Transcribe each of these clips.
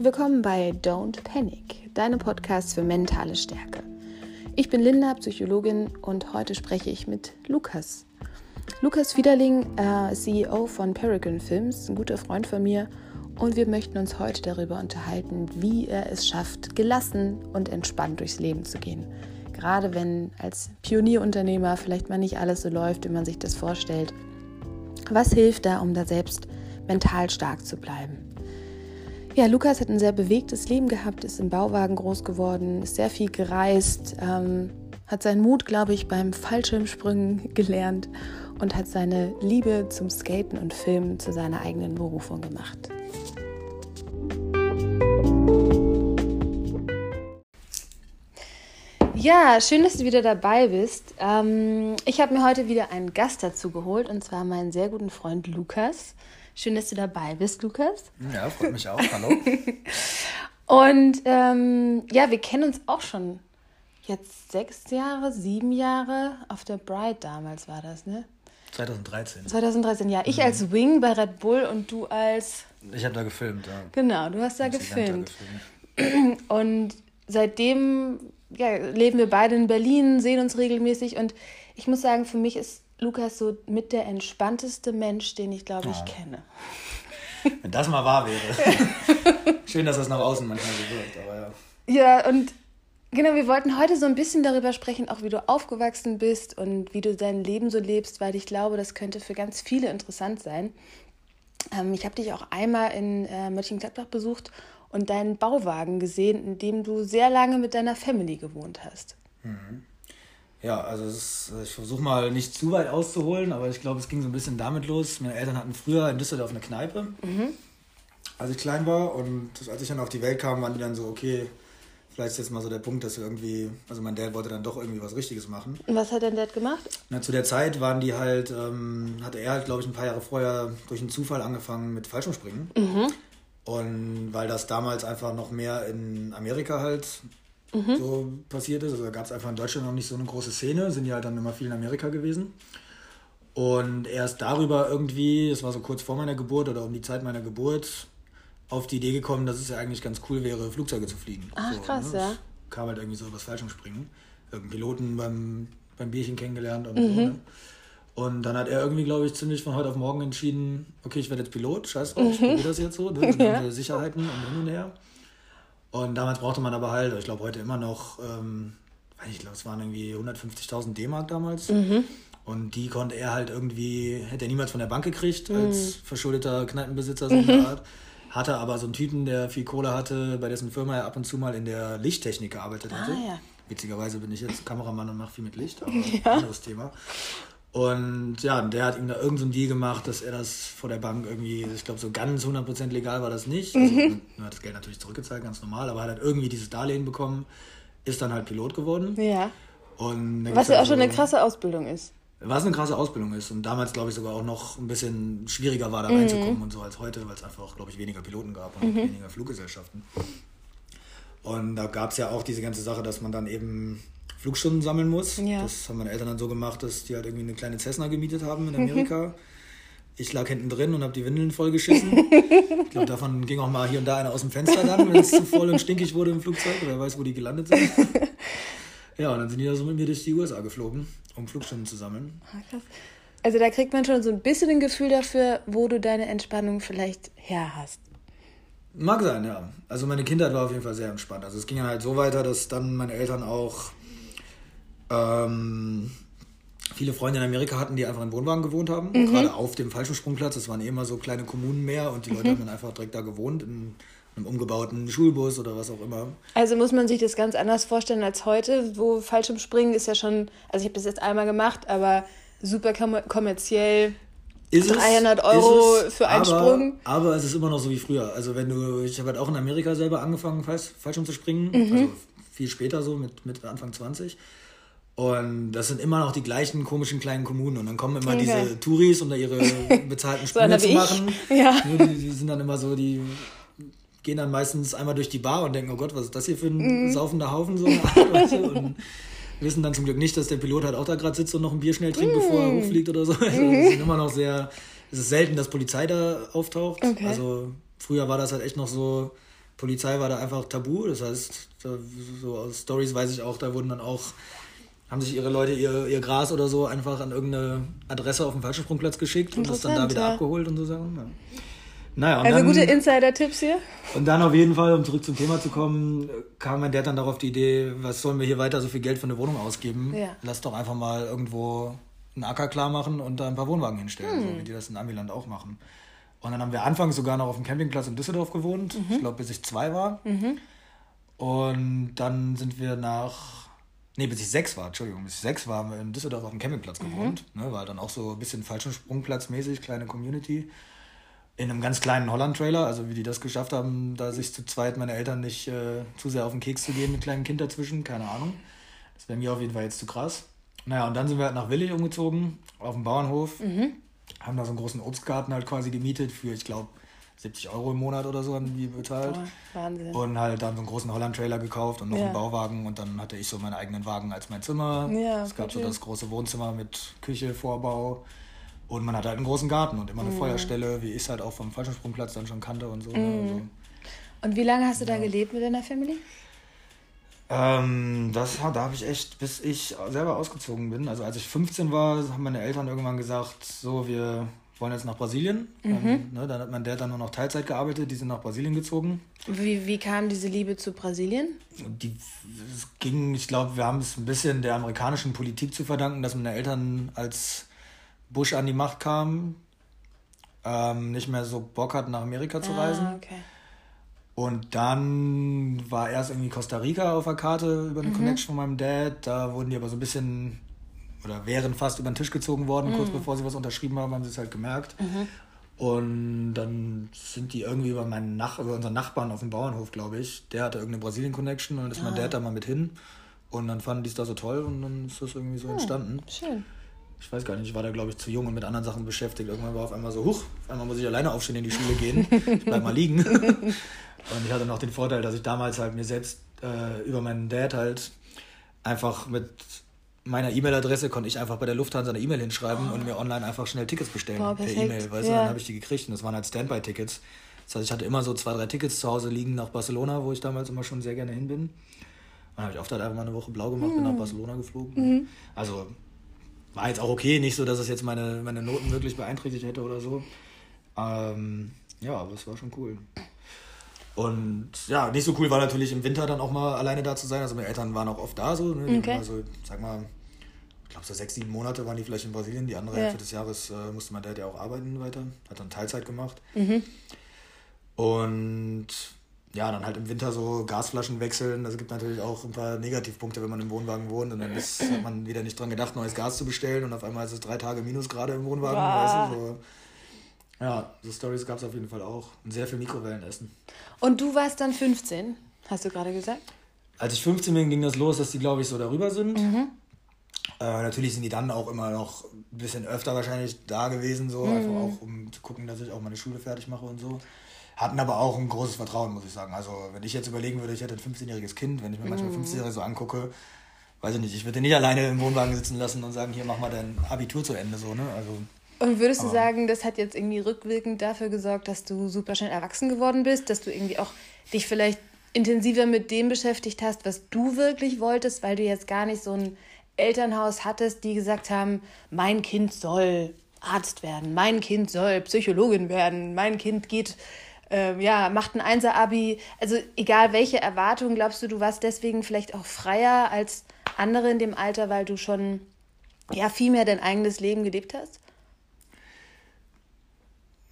Willkommen bei Don't Panic, deinem Podcast für mentale Stärke. Ich bin Linda, Psychologin und heute spreche ich mit Lukas. Lukas Wiederling, äh, CEO von Peregrine Films, ein guter Freund von mir und wir möchten uns heute darüber unterhalten, wie er es schafft, gelassen und entspannt durchs Leben zu gehen. Gerade wenn als Pionierunternehmer vielleicht mal nicht alles so läuft, wie man sich das vorstellt. Was hilft da, um da selbst mental stark zu bleiben? Ja, Lukas hat ein sehr bewegtes Leben gehabt, ist im Bauwagen groß geworden, ist sehr viel gereist, ähm, hat seinen Mut, glaube ich, beim Fallschirmsprüngen gelernt und hat seine Liebe zum Skaten und Filmen zu seiner eigenen Berufung gemacht. Ja, schön, dass du wieder dabei bist. Ähm, ich habe mir heute wieder einen Gast dazu geholt und zwar meinen sehr guten Freund Lukas. Schön, dass du dabei bist, Lukas. Ja, freut mich auch. Hallo. Und ähm, ja, wir kennen uns auch schon jetzt sechs Jahre, sieben Jahre. Auf der Bride damals war das, ne? 2013. 2013, ja. Ich mhm. als Wing bei Red Bull und du als. Ich habe da gefilmt, ja. Genau, du hast da gefilmt. da gefilmt. Und seitdem ja, leben wir beide in Berlin, sehen uns regelmäßig und ich muss sagen, für mich ist Lukas so mit der entspannteste Mensch, den ich glaube ich kenne. Wenn das mal wahr wäre. Schön, dass das nach außen manchmal so wirkt, aber ja. Ja, und genau, wir wollten heute so ein bisschen darüber sprechen, auch wie du aufgewachsen bist und wie du dein Leben so lebst, weil ich glaube, das könnte für ganz viele interessant sein. Ähm, ich habe dich auch einmal in äh, Mönchengladbach besucht und deinen Bauwagen gesehen, in dem du sehr lange mit deiner Family gewohnt hast. Mhm. Ja, also ist, ich versuche mal nicht zu weit auszuholen, aber ich glaube, es ging so ein bisschen damit los. Meine Eltern hatten früher in Düsseldorf eine Kneipe, mhm. als ich klein war. Und als ich dann auf die Welt kam, waren die dann so, okay, vielleicht ist jetzt mal so der Punkt, dass wir irgendwie, also mein Dad wollte dann doch irgendwie was Richtiges machen. Und was hat dein Dad gemacht? Na, zu der Zeit waren die halt, ähm, hatte er halt, glaube ich, ein paar Jahre vorher durch einen Zufall angefangen mit Fallschirmspringen. Mhm. Und weil das damals einfach noch mehr in Amerika halt mhm. so passiert ist. Also da gab es einfach in Deutschland noch nicht so eine große Szene, sind ja halt dann immer viel in Amerika gewesen. Und erst darüber irgendwie, das war so kurz vor meiner Geburt oder um die Zeit meiner Geburt, auf die Idee gekommen, dass es ja eigentlich ganz cool wäre, Flugzeuge zu fliegen. Ach, so, krass, ne? ja. Kam halt irgendwie so was Fallschirmspringen. Irgendeinen Piloten beim, beim Bierchen kennengelernt und mhm. so. Ne? Und dann hat er irgendwie, glaube ich, ziemlich von heute auf morgen entschieden, okay, ich werde jetzt Pilot, scheiß drauf, ich mhm. probiere das jetzt so, ne? ja. Sicherheiten und hin und her. Und damals brauchte man aber halt, ich glaube heute immer noch, ähm, ich glaube, es waren irgendwie 150.000 D-Mark damals. Mhm. Und die konnte er halt irgendwie, hätte er niemals von der Bank gekriegt, mhm. als verschuldeter Kneipenbesitzer so eine mhm. Art. Hatte aber so einen Typen, der viel Kohle hatte, bei dessen Firma er ab und zu mal in der Lichttechnik gearbeitet hatte. Ah, ja. Witzigerweise bin ich jetzt Kameramann und mache viel mit Licht, aber ja. anderes Thema. Und ja, der hat ihm da irgendeinen so Deal gemacht, dass er das vor der Bank irgendwie, ich glaube, so ganz 100% legal war das nicht. Also, mhm. Er hat das Geld natürlich zurückgezahlt, ganz normal, aber er hat halt irgendwie dieses Darlehen bekommen, ist dann halt Pilot geworden. Ja. Und Was ja auch schon eine krasse Ausbildung ist. Was eine krasse Ausbildung ist und damals, glaube ich, sogar auch noch ein bisschen schwieriger war, da mhm. reinzukommen und so als heute, weil es einfach, glaube ich, weniger Piloten gab und mhm. weniger Fluggesellschaften. Und da gab es ja auch diese ganze Sache, dass man dann eben Flugstunden sammeln muss. Ja. Das haben meine Eltern dann so gemacht, dass die halt irgendwie eine kleine Cessna gemietet haben in Amerika. Ich lag hinten drin und habe die Windeln vollgeschissen. ich glaube, davon ging auch mal hier und da einer aus dem Fenster dann, wenn es zu voll und stinkig wurde im Flugzeug oder weiß, wo die gelandet sind. ja, und dann sind die da so mit mir durch die USA geflogen, um Flugstunden zu sammeln. Ah, also da kriegt man schon so ein bisschen ein Gefühl dafür, wo du deine Entspannung vielleicht her hast. Mag sein, ja. Also meine Kindheit war auf jeden Fall sehr entspannt. Also es ging halt so weiter, dass dann meine Eltern auch ähm, viele Freunde in Amerika hatten, die einfach in Wohnwagen gewohnt haben, mhm. gerade auf dem falschen Sprungplatz. Das waren eh immer so kleine Kommunen mehr und die Leute mhm. haben dann einfach direkt da gewohnt, in einem umgebauten Schulbus oder was auch immer. Also muss man sich das ganz anders vorstellen als heute, wo Fallschirmspringen ist ja schon, also ich habe das jetzt einmal gemacht, aber super kommerziell. Ist 300 es, Euro es, für einen aber, Sprung. Aber es ist immer noch so wie früher. Also wenn du, ich habe halt auch in Amerika selber angefangen, Fallschirm zu springen, mhm. also viel später so, mit, mit Anfang 20. Und das sind immer noch die gleichen komischen kleinen Kommunen. Und dann kommen immer okay. diese Touris, um da ihre bezahlten Sprünge so zu machen. Ja. Die, die, sind dann immer so, die gehen dann meistens einmal durch die Bar und denken, oh Gott, was ist das hier für ein mm. saufender Haufen? So und wissen dann zum Glück nicht, dass der Pilot halt auch da gerade sitzt und noch ein Bier schnell trinkt, mm. bevor er hochfliegt oder so. Also mhm. es ist immer noch sehr, es ist selten, dass Polizei da auftaucht. Okay. Also früher war das halt echt noch so, Polizei war da einfach tabu. Das heißt, so aus Stories weiß ich auch, da wurden dann auch, haben sich ihre Leute ihr, ihr Gras oder so einfach an irgendeine Adresse auf dem Fallschirmsprungplatz geschickt und das dann da wieder abgeholt und so Sachen. Ja. Naja, also dann, gute Insider-Tipps hier. Und dann auf jeden Fall, um zurück zum Thema zu kommen, kam mein Dad dann darauf die Idee, was sollen wir hier weiter so viel Geld für eine Wohnung ausgeben? Ja. Lass doch einfach mal irgendwo einen Acker klar machen und da ein paar Wohnwagen hinstellen, hm. so wie die das in Amiland auch machen. Und dann haben wir anfangs sogar noch auf dem Campingplatz in Düsseldorf gewohnt. Mhm. Ich glaube, bis ich zwei war. Mhm. Und dann sind wir nach. Nee, bis ich sechs war, Entschuldigung, bis ich sechs war, haben wir in Düsseldorf auf dem Campingplatz gewohnt. Mhm. Ne, war dann auch so ein bisschen falschen Sprungplatz mäßig, kleine Community. In einem ganz kleinen Holland-Trailer, also wie die das geschafft haben, da sich zu zweit meine Eltern nicht äh, zu sehr auf den Keks zu gehen mit kleinem Kind dazwischen, keine Ahnung. Das wäre mir auf jeden Fall jetzt zu krass. Naja, und dann sind wir halt nach Willi umgezogen, auf dem Bauernhof. Mhm haben da so einen großen Obstgarten halt quasi gemietet für, ich glaube, 70 Euro im Monat oder so haben die bezahlt. Oh, Wahnsinn. Und halt dann so einen großen Holland-Trailer gekauft und noch ja. einen Bauwagen und dann hatte ich so meinen eigenen Wagen als mein Zimmer. Ja, es gab so das große Wohnzimmer mit Küche, Vorbau und man hatte halt einen großen Garten und immer eine mhm. Feuerstelle, wie ich es halt auch vom Fallschirmsprungplatz dann schon kannte und so. Ne, mhm. Also, und wie lange hast du ja. da gelebt mit deiner Family? Ähm, das, da habe ich echt, bis ich selber ausgezogen bin. Also als ich 15 war, haben meine Eltern irgendwann gesagt, so, wir wollen jetzt nach Brasilien. Mhm. Ähm, ne, dann hat mein Dad dann nur noch Teilzeit gearbeitet, die sind nach Brasilien gezogen. Wie, wie kam diese Liebe zu Brasilien? Die, es ging, ich glaube, wir haben es ein bisschen der amerikanischen Politik zu verdanken, dass meine Eltern als Bush an die Macht kamen, ähm, nicht mehr so Bock hatten, nach Amerika zu ah, reisen. Okay. Und dann war erst irgendwie Costa Rica auf der Karte über eine mhm. Connection von meinem Dad. Da wurden die aber so ein bisschen oder wären fast über den Tisch gezogen worden, mhm. kurz bevor sie was unterschrieben haben, haben sie es halt gemerkt. Mhm. Und dann sind die irgendwie über meinen Nach über unseren Nachbarn auf dem Bauernhof, glaube ich. Der hatte irgendeine Brasilien-Connection und dann ist ah. mein Dad da mal mit hin. Und dann fanden die es da so toll und dann ist das irgendwie so oh, entstanden. Schön. Ich weiß gar nicht, ich war da, glaube ich, zu jung und mit anderen Sachen beschäftigt. Irgendwann war auf einmal so, huch, auf einmal muss ich alleine aufstehen in die Schule gehen. Ich bleib mal liegen. Und ich hatte noch den Vorteil, dass ich damals halt mir selbst äh, über meinen Dad halt einfach mit meiner E-Mail-Adresse konnte ich einfach bei der Lufthansa eine E-Mail hinschreiben oh. und mir online einfach schnell Tickets bestellen Boah, per E-Mail. Weißt ja. du, dann habe ich die gekriegt und das waren halt Standby-Tickets. Das heißt, ich hatte immer so zwei, drei Tickets zu Hause liegen nach Barcelona, wo ich damals immer schon sehr gerne hin bin. Dann habe ich oft halt einfach mal eine Woche blau gemacht, mhm. bin nach hm. Barcelona geflogen. Mhm. Also war jetzt auch okay, nicht so, dass es jetzt meine, meine Noten wirklich beeinträchtigt hätte oder so. Ähm, ja, aber es war schon cool. Und ja, nicht so cool war natürlich im Winter dann auch mal alleine da zu sein. Also meine Eltern waren auch oft da so. Ne? Okay. Also, sag mal, ich glaube so sechs, sieben Monate waren die vielleicht in Brasilien. Die andere ja. Hälfte des Jahres äh, musste mein Dad ja auch arbeiten weiter. Hat dann Teilzeit gemacht. Mhm. Und ja, dann halt im Winter so Gasflaschen wechseln. Das gibt natürlich auch ein paar Negativpunkte, wenn man im Wohnwagen wohnt. Und dann ist, hat man wieder nicht dran gedacht, neues Gas zu bestellen. Und auf einmal ist es drei Tage Minusgrade im Wohnwagen. Weißt du, so ja, so Stories gab es auf jeden Fall auch. Und sehr viel Mikrowellenessen. Und du warst dann 15, hast du gerade gesagt? Als ich 15 bin, ging das los, dass die, glaube ich, so darüber sind. Mhm. Äh, natürlich sind die dann auch immer noch ein bisschen öfter wahrscheinlich da gewesen, so, mhm. einfach auch um zu gucken, dass ich auch meine Schule fertig mache und so. Hatten aber auch ein großes Vertrauen, muss ich sagen. Also, wenn ich jetzt überlegen würde, ich hätte ein 15-jähriges Kind, wenn ich mir manchmal 15-Jährige mhm. so angucke, weiß ich nicht, ich würde den nicht alleine im Wohnwagen sitzen lassen und sagen, hier mach mal dein Abitur zu Ende, so, ne? Also. Und würdest du sagen, das hat jetzt irgendwie rückwirkend dafür gesorgt, dass du super schnell erwachsen geworden bist, dass du irgendwie auch dich vielleicht intensiver mit dem beschäftigt hast, was du wirklich wolltest, weil du jetzt gar nicht so ein Elternhaus hattest, die gesagt haben, mein Kind soll Arzt werden, mein Kind soll Psychologin werden, mein Kind geht, äh, ja, macht ein Einser-Abi. Also egal welche Erwartungen, glaubst du, du warst deswegen vielleicht auch freier als andere in dem Alter, weil du schon ja viel mehr dein eigenes Leben gelebt hast?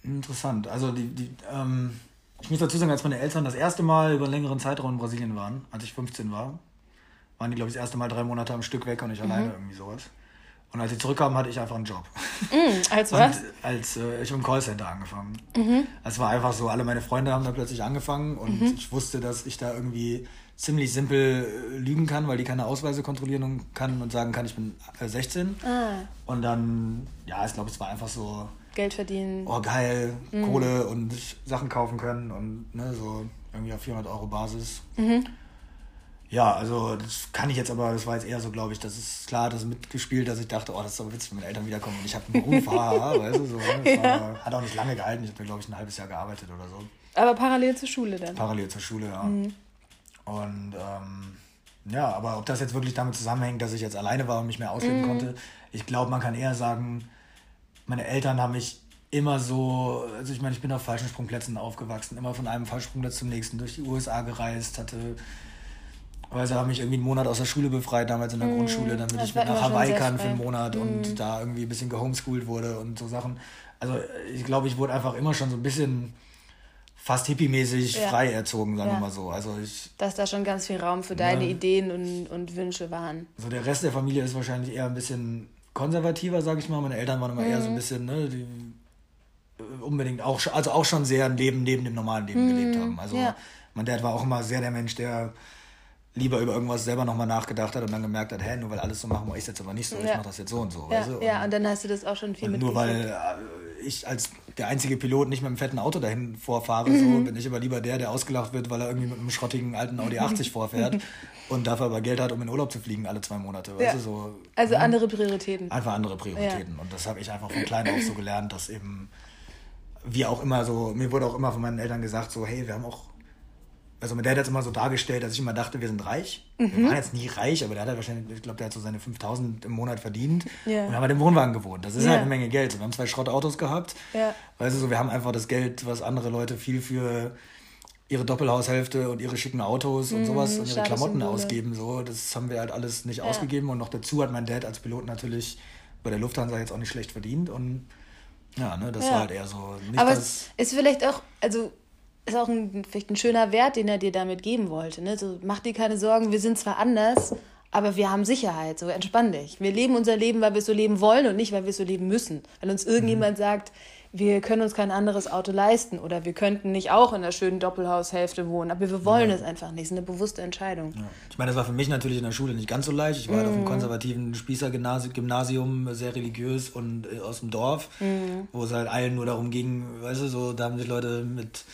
Interessant. Also die, die, ähm, ich muss dazu sagen, als meine Eltern das erste Mal über einen längeren Zeitraum in Brasilien waren, als ich 15 war, waren die, glaube ich, das erste Mal drei Monate am Stück weg und ich mhm. alleine irgendwie sowas. Und als sie zurückkamen, hatte ich einfach einen Job. Mhm, als was? Und als äh, ich im Callcenter angefangen. Mhm. Es war einfach so, alle meine Freunde haben da plötzlich angefangen und mhm. ich wusste, dass ich da irgendwie ziemlich simpel äh, lügen kann, weil die keine Ausweise kontrollieren kann und sagen kann, ich bin 16. Äh, ah. Und dann, ja, ich glaube, es war einfach so, Geld verdienen. Oh, geil, mhm. Kohle und Sachen kaufen können und ne, so irgendwie auf 400 Euro Basis. Mhm. Ja, also das kann ich jetzt aber, das war jetzt eher so, glaube ich, das ist klar, das mitgespielt, dass ich dachte, oh, das ist so witzig, wenn meine Eltern wiederkommen und ich habe einen Beruf, haha, weißt du, so. Ne? Ja. war, hat auch nicht lange gehalten, ich habe, glaube ich, ein halbes Jahr gearbeitet oder so. Aber parallel zur Schule dann? Parallel zur Schule, ja. Mhm. Und ähm, ja, aber ob das jetzt wirklich damit zusammenhängt, dass ich jetzt alleine war und mich mehr ausleben mhm. konnte, ich glaube, man kann eher sagen, meine Eltern haben mich immer so, also ich meine, ich bin auf falschen Sprungplätzen aufgewachsen, immer von einem Fallsprungplatz zum nächsten, durch die USA gereist, hatte, weil sie haben mich irgendwie einen Monat aus der Schule befreit, damals in der mm, Grundschule, damit ich nach Hawaii kann für einen Monat mm. und da irgendwie ein bisschen gehomeschoolt wurde und so Sachen. Also ich glaube, ich wurde einfach immer schon so ein bisschen fast hippie-mäßig ja. frei erzogen, sagen ja. wir mal so. Also ich, Dass da schon ganz viel Raum für deine ne, Ideen und, und Wünsche waren. So der Rest der Familie ist wahrscheinlich eher ein bisschen konservativer, sag ich mal. Meine Eltern waren immer mhm. eher so ein mhm. bisschen, ne, die äh, unbedingt auch, also auch schon sehr ein Leben neben dem normalen Leben gelebt haben. Also ja. mein Dad war auch immer sehr der Mensch, der lieber über irgendwas selber nochmal nachgedacht hat und dann gemerkt hat, hä, nur weil alles so machen, mache ich jetzt aber nicht so, ja. ich mache das jetzt so und so. Ja, du? ja, und dann hast du das auch schon viel mit Nur weil äh, ich als der einzige Pilot nicht mit einem fetten Auto dahin vorfahre, mhm. so bin ich aber lieber der, der ausgelacht wird, weil er irgendwie mit einem schrottigen alten Audi 80 vorfährt und dafür aber Geld hat, um in Urlaub zu fliegen alle zwei Monate. Ja. Weißt du, so, also ne? andere Prioritäten. Einfach andere Prioritäten. Ja. Und das habe ich einfach von klein auf so gelernt, dass eben wie auch immer so, mir wurde auch immer von meinen Eltern gesagt, so, hey, wir haben auch also der hat jetzt immer so dargestellt, dass ich immer dachte, wir sind reich. Mhm. Wir waren jetzt nie reich, aber der hat halt wahrscheinlich, ich glaube, der hat so seine 5000 im Monat verdient. Yeah. Und wir haben halt im Wohnwagen gewohnt. Das ist yeah. halt eine Menge Geld. wir haben zwei Schrottautos gehabt. Ja. Weißt du, so, wir haben einfach das Geld, was andere Leute viel für ihre Doppelhaushälfte und ihre schicken Autos und mhm, sowas und ihre Klamotten Symbole. ausgeben. So, das haben wir halt alles nicht ja. ausgegeben. Und noch dazu hat mein Dad als Pilot natürlich bei der Lufthansa jetzt auch nicht schlecht verdient. Und ja, ne, das ja. war halt eher so. Nicht aber es ist vielleicht auch, also ist auch ein, vielleicht ein schöner Wert, den er dir damit geben wollte. Ne? So, mach dir keine Sorgen, wir sind zwar anders, aber wir haben Sicherheit, so entspann dich. Wir leben unser Leben, weil wir es so leben wollen und nicht, weil wir es so leben müssen. Weil uns irgendjemand mhm. sagt, wir können uns kein anderes Auto leisten oder wir könnten nicht auch in einer schönen Doppelhaushälfte wohnen, aber wir wollen ja. es einfach nicht. Das ist eine bewusste Entscheidung. Ja. Ich meine, das war für mich natürlich in der Schule nicht ganz so leicht. Ich war mhm. halt auf einem mhm. konservativen Spießer-Gymnasium, sehr religiös und äh, aus dem Dorf, mhm. wo es halt allen nur darum ging, weißt du, so, da haben sich Leute mit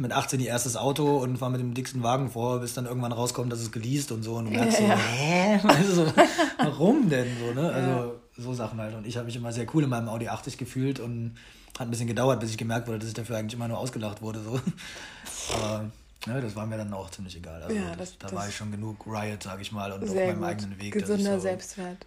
mit 18 ihr erstes Auto und fahren mit dem dicksten Wagen vor, bis dann irgendwann rauskommt, dass es geleast und so. Und du merkst ja, so, hä? Also so, warum denn so, ne? Also ja. so Sachen halt. Und ich habe mich immer sehr cool in meinem Audi 80 gefühlt und hat ein bisschen gedauert, bis ich gemerkt wurde, dass ich dafür eigentlich immer nur ausgelacht wurde. So. Aber ne, das war mir dann auch ziemlich egal. Also ja, das, da das war ich schon genug Riot, sag ich mal, und auf meinem gut. eigenen Weg. Gesunder so, Selbstwert.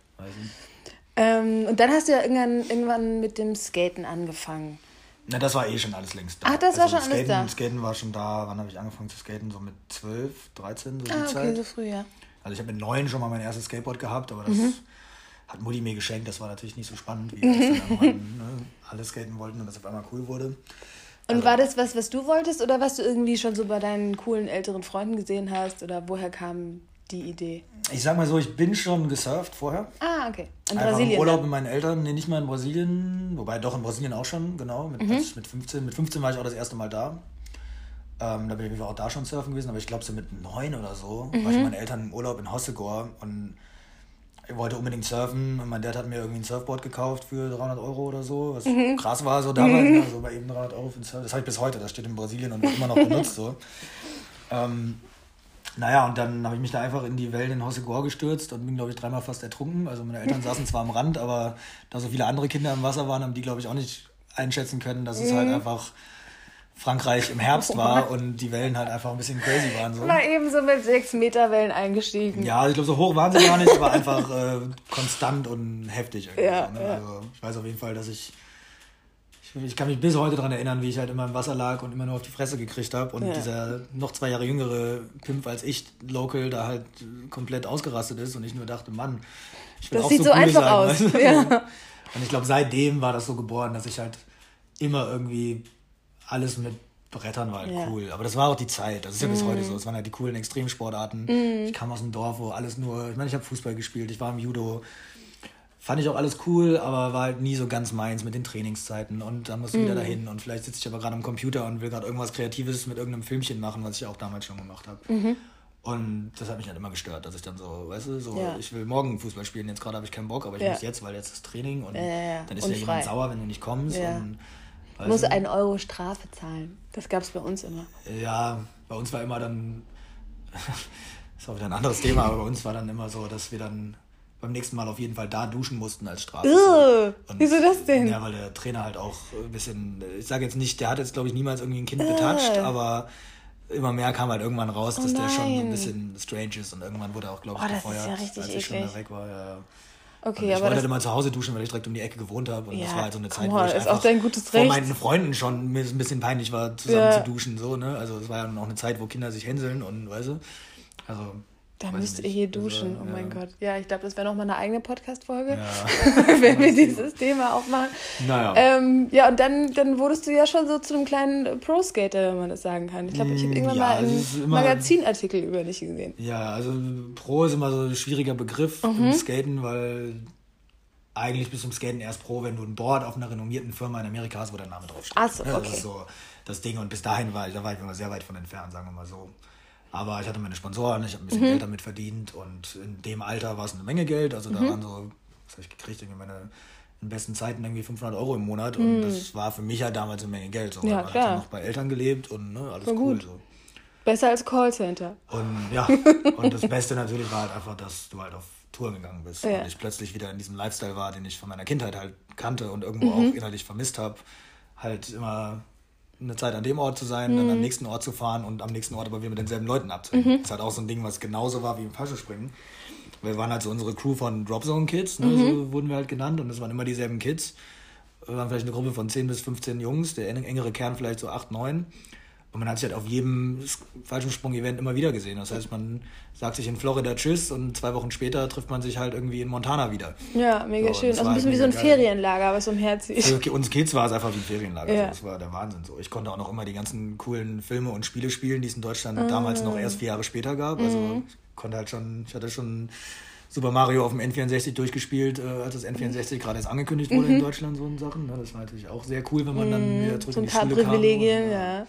Ähm, und dann hast du ja irgendwann, irgendwann mit dem Skaten angefangen. Na, das war eh schon alles längst da. Ach, das also war schon Skaten, alles da. Skaten war schon da. Wann habe ich angefangen zu skaten? So mit 12, 13, so ah, die okay, Zeit. so früh, ja. Also ich habe mit neun schon mal mein erstes Skateboard gehabt, aber das mhm. hat Mutti mir geschenkt. Das war natürlich nicht so spannend, wie mhm. dann ne, alle skaten wollten und das auf einmal cool wurde. Und also, war das was, was du wolltest oder was du irgendwie schon so bei deinen coolen älteren Freunden gesehen hast? Oder woher kam die Idee? Ich sag mal so, ich bin schon gesurft vorher. Ah, okay. In Einfach Brasilien. Im Urlaub mit meinen Eltern, nee, nicht mal in Brasilien, wobei doch in Brasilien auch schon, genau. Mit, mhm. mit 15. Mit 15 war ich auch das erste Mal da. Ähm, da bin ich auch da schon surfen gewesen, aber ich glaube so mit neun oder so mhm. war ich mit meinen Eltern im Urlaub in Hossegor und ich wollte unbedingt surfen und mein Dad hat mir irgendwie ein Surfboard gekauft für 300 Euro oder so, was mhm. krass war so damals, mhm. ne? so bei eben 300 Euro für ein Surf. Das habe ich bis heute, das steht in Brasilien und wird immer noch benutzt so. Ähm, naja, und dann habe ich mich da einfach in die Welt in Hossegor gestürzt und bin, glaube ich, dreimal fast ertrunken. Also meine Eltern saßen zwar am Rand, aber da so viele andere Kinder im Wasser waren, haben die, glaube ich, auch nicht einschätzen können, dass es halt mhm. einfach Frankreich im Herbst war und die Wellen halt einfach ein bisschen crazy waren. So. Mal eben so mit 6 Meter Wellen eingestiegen. Ja, ich glaube, so hoch waren sie gar nicht, aber einfach äh, konstant und heftig. Irgendwie ja, so, ne? ja. Also ich weiß auf jeden Fall, dass ich ich kann mich bis heute daran erinnern, wie ich halt immer im Wasser lag und immer nur auf die Fresse gekriegt habe. Und ja. dieser noch zwei Jahre jüngere Pimp als ich, Local, da halt komplett ausgerastet ist und ich nur dachte, Mann, ich will das auch sieht so, cool einfach sein, aus. Weißt du? ja. Und ich glaube, seitdem war das so geboren, dass ich halt immer irgendwie alles mit Brettern war halt ja. cool. Aber das war auch die Zeit. Das ist ja bis mm. heute so. Es waren halt die coolen Extremsportarten. Mm. Ich kam aus einem Dorf, wo alles nur, ich meine, ich habe Fußball gespielt, ich war im Judo, fand ich auch alles cool, aber war halt nie so ganz meins mit den Trainingszeiten und dann musst du mhm. wieder dahin und vielleicht sitze ich aber gerade am Computer und will gerade irgendwas Kreatives mit irgendeinem Filmchen machen, was ich auch damals schon gemacht habe. Mhm. Und das hat mich halt immer gestört, dass ich dann so, weißt du, so, ja. ich will morgen Fußball spielen, jetzt gerade habe ich keinen Bock, aber ich ja. muss jetzt, weil jetzt ist Training und ja, dann ist ja jemand sauer, wenn du nicht kommst. Und, du musst einen Euro Strafe zahlen. Das gab es bei uns immer. Ja, bei uns war immer dann, das ist auch wieder ein anderes Thema, aber bei uns war dann immer so, dass wir dann beim nächsten Mal auf jeden Fall da duschen mussten als Strafe. Und, Wieso das denn? Ja, weil der Trainer halt auch ein bisschen, ich sage jetzt nicht, der hat jetzt glaube ich niemals irgendwie ein Kind betatscht, aber immer mehr kam halt irgendwann raus, dass oh der schon ein bisschen strange ist und irgendwann wurde er auch, glaube ich, oh, gefeuert, das ist ja richtig als ich eklig. schon da weg war. Ja. Okay, ich aber wollte halt immer zu Hause duschen, weil ich direkt um die Ecke gewohnt habe. Und ja, das war halt so eine Zeit, wo ich auch gutes vor meinen Freunden schon ein bisschen peinlich war, zusammen ja. zu duschen. So, ne? Also es war ja noch eine Zeit, wo Kinder sich hänseln und weißt du. Also da müsst ihr hier duschen, also, oh mein ja. Gott. Ja, ich glaube, das wäre nochmal eine eigene Podcast-Folge, ja. wenn wir dieses Thema auch machen. Naja. Ähm, ja, und dann, dann wurdest du ja schon so zu einem kleinen Pro-Skater, wenn man das sagen kann. Ich glaube, ich habe mm, irgendwann ja, mal einen Magazinartikel über dich gesehen. Ja, also Pro ist immer so ein schwieriger Begriff mhm. im Skaten, weil eigentlich bist du im Skaten erst Pro, wenn du ein Board auf einer renommierten Firma in Amerika hast, wo dein Name draufsteht. Ach so, okay. Das ist so das Ding. Und bis dahin war ich, da war ich immer sehr weit von entfernt, sagen wir mal so. Aber ich hatte meine Sponsoren, ich habe ein bisschen mhm. Geld damit verdient und in dem Alter war es eine Menge Geld. Also da mhm. waren so, was habe ich gekriegt, irgendwie meine in besten Zeiten irgendwie 500 Euro im Monat und mhm. das war für mich halt damals eine Menge Geld. So. Ja, man klar. hat noch bei Eltern gelebt und ne, alles war cool. Gut. So. Besser als Callcenter. Und ja, und das Beste natürlich war halt einfach, dass du halt auf Tour gegangen bist ja. und ich plötzlich wieder in diesem Lifestyle war, den ich von meiner Kindheit halt kannte und irgendwo mhm. auch innerlich vermisst habe. Halt immer eine Zeit an dem Ort zu sein, mhm. dann am mhm. nächsten Ort zu fahren und am nächsten Ort aber wieder mit denselben Leuten abzuhängen. Mhm. Das ist halt auch so ein Ding, was genauso war wie im Fallschirmspringen. Wir waren halt so unsere Crew von Dropzone Kids, ne, mhm. so wurden wir halt genannt und es waren immer dieselben Kids. Wir waren vielleicht eine Gruppe von 10 bis 15 Jungs, der engere Kern vielleicht so 8, 9. Und man hat sich halt auf jedem Fallschirmsprung-Event immer wieder gesehen. Das heißt, man sagt sich in Florida Tschüss und zwei Wochen später trifft man sich halt irgendwie in Montana wieder. Ja, mega so, schön. Also ein bisschen halt wie so ein geil. Ferienlager, was um Herz zieht. Für uns Kids war es einfach wie ein Ferienlager. Ja. das war der Wahnsinn so. Ich konnte auch noch immer die ganzen coolen Filme und Spiele spielen, die es in Deutschland mhm. damals noch erst vier Jahre später gab. Also mhm. ich konnte halt schon, ich hatte schon Super Mario auf dem N64 durchgespielt, äh, als das N64 gerade erst angekündigt wurde mhm. in Deutschland, so Sachen. Ne? Das war natürlich auch sehr cool, wenn man dann mhm. wieder zurück so in die Schule kam. ein paar Privilegien, ja.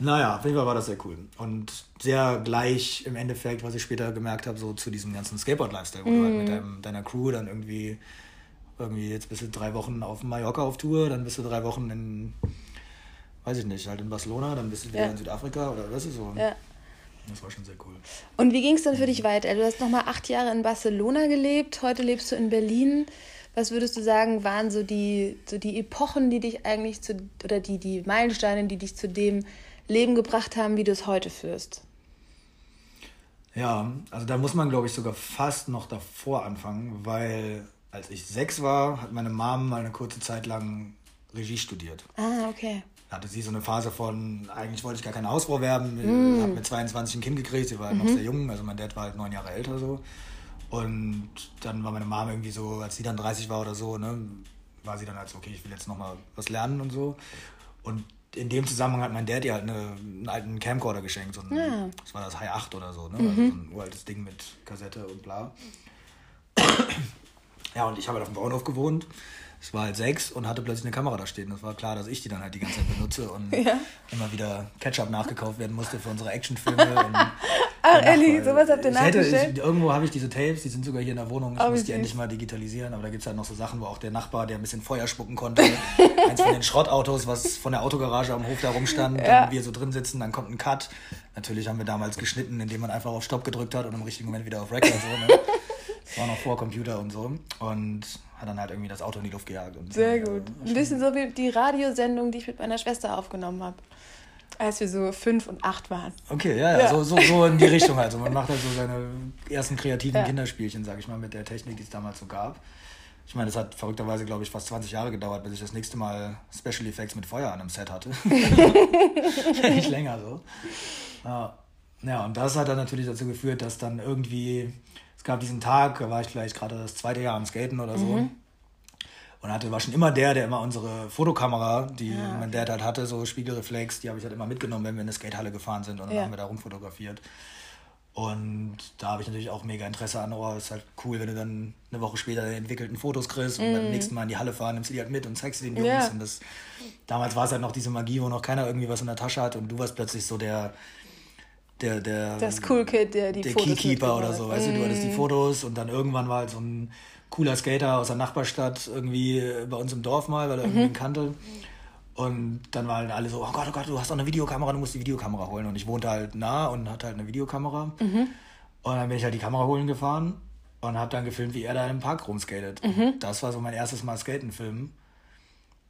Naja, auf jeden Fall war das sehr cool. Und sehr gleich im Endeffekt, was ich später gemerkt habe, so zu diesem ganzen Skateboard-Lifestyle, wo mm. du halt mit mhm. deinem, deiner Crew dann irgendwie, irgendwie, jetzt bist du drei Wochen auf Mallorca auf Tour, dann bist du drei Wochen in, weiß ich nicht, halt in Barcelona, dann bist du wieder ja. in Südafrika oder was ist so. Ja. Das war schon sehr cool. Und wie ging es dann für dich weiter? Du hast nochmal acht Jahre in Barcelona gelebt, heute lebst du in Berlin. Was würdest du sagen, waren so die, so die Epochen, die dich eigentlich zu, oder die, die Meilensteine, die dich zu dem Leben gebracht haben, wie du es heute führst? Ja, also da muss man, glaube ich, sogar fast noch davor anfangen, weil als ich sechs war, hat meine Mom mal eine kurze Zeit lang Regie studiert. Ah, okay. Da hatte sie so eine Phase von, eigentlich wollte ich gar keine Hausfrau werden, mm. habe mit 22 ein Kind gekriegt, sie war halt mhm. noch sehr jung, also mein Dad war halt neun Jahre älter so. Und dann war meine Mom irgendwie so, als sie dann 30 war oder so, ne, war sie dann halt so, okay, ich will jetzt nochmal was lernen und so. Und in dem Zusammenhang hat mein Dad ihr halt eine, einen alten Camcorder geschenkt. So ein, ja. Das war das High 8 oder so, ne? Mhm. Also so ein uraltes Ding mit Kassette und bla. ja, und ich habe halt auf dem Bauernhof gewohnt ich war halt sechs und hatte plötzlich eine Kamera da stehen. Das war klar, dass ich die dann halt die ganze Zeit benutze und ja. immer wieder Ketchup nachgekauft werden musste für unsere Actionfilme. Ach, ehrlich, sowas habt ihr nachgestellt? Irgendwo habe ich diese Tapes, die sind sogar hier in der Wohnung. Ich oh, muss die endlich mal digitalisieren, aber da gibt es halt noch so Sachen, wo auch der Nachbar, der ein bisschen Feuer spucken konnte, eins von den Schrottautos, was von der Autogarage am Hof da rumstand, ja. dann wir so drin sitzen, dann kommt ein Cut. Natürlich haben wir damals geschnitten, indem man einfach auf Stopp gedrückt hat und im richtigen Moment wieder auf Record. So, ne? Das war noch vor Computer und so. Und hat dann halt irgendwie das Auto in die Luft gejagt. Und Sehr so, gut. Ein bisschen so wie die Radiosendung, die ich mit meiner Schwester aufgenommen habe. Als wir so fünf und acht waren. Okay, ja, ja, ja. So, so, so in die Richtung halt. Also man macht halt so seine ersten kreativen ja. Kinderspielchen, sag ich mal, mit der Technik, die es damals so gab. Ich meine, das hat verrückterweise, glaube ich, fast 20 Jahre gedauert, bis ich das nächste Mal Special Effects mit Feuer an einem Set hatte. Nicht länger so. Ja. ja, und das hat dann natürlich dazu geführt, dass dann irgendwie es gab diesen Tag, da war ich vielleicht gerade das zweite Jahr am Skaten oder so. Mhm. Und hatte, war schon immer der, der immer unsere Fotokamera, die ja. mein Dad halt hatte, so Spiegelreflex, die habe ich halt immer mitgenommen, wenn wir in eine Skatehalle gefahren sind und dann ja. haben wir da rumfotografiert. Und da habe ich natürlich auch mega Interesse an, oh, ist halt cool, wenn du dann eine Woche später die entwickelten Fotos kriegst und mm. beim nächsten Mal in die Halle fahren, nimmst du die halt mit und zeigst sie den Jungs. Ja. Und das, damals war es halt noch diese Magie, wo noch keiner irgendwie was in der Tasche hat und du warst plötzlich so der, der, der, das Cool Kid, der die der Fotos Keykeeper oder so, weißt mm. du, du hattest die mhm. Fotos und dann irgendwann war halt so ein cooler Skater aus der Nachbarstadt irgendwie bei uns im Dorf mal, weil er mhm. irgendwen kannte. Und dann waren alle so, oh Gott, oh Gott, du hast doch eine Videokamera, du musst die Videokamera holen. Und ich wohnte halt nah und hatte halt eine Videokamera. Mhm. Und dann bin ich halt die Kamera holen gefahren. und habe dann gefilmt, wie er da im Park rumskatet. Mhm. Das war so mein erstes Mal Skaten filmen.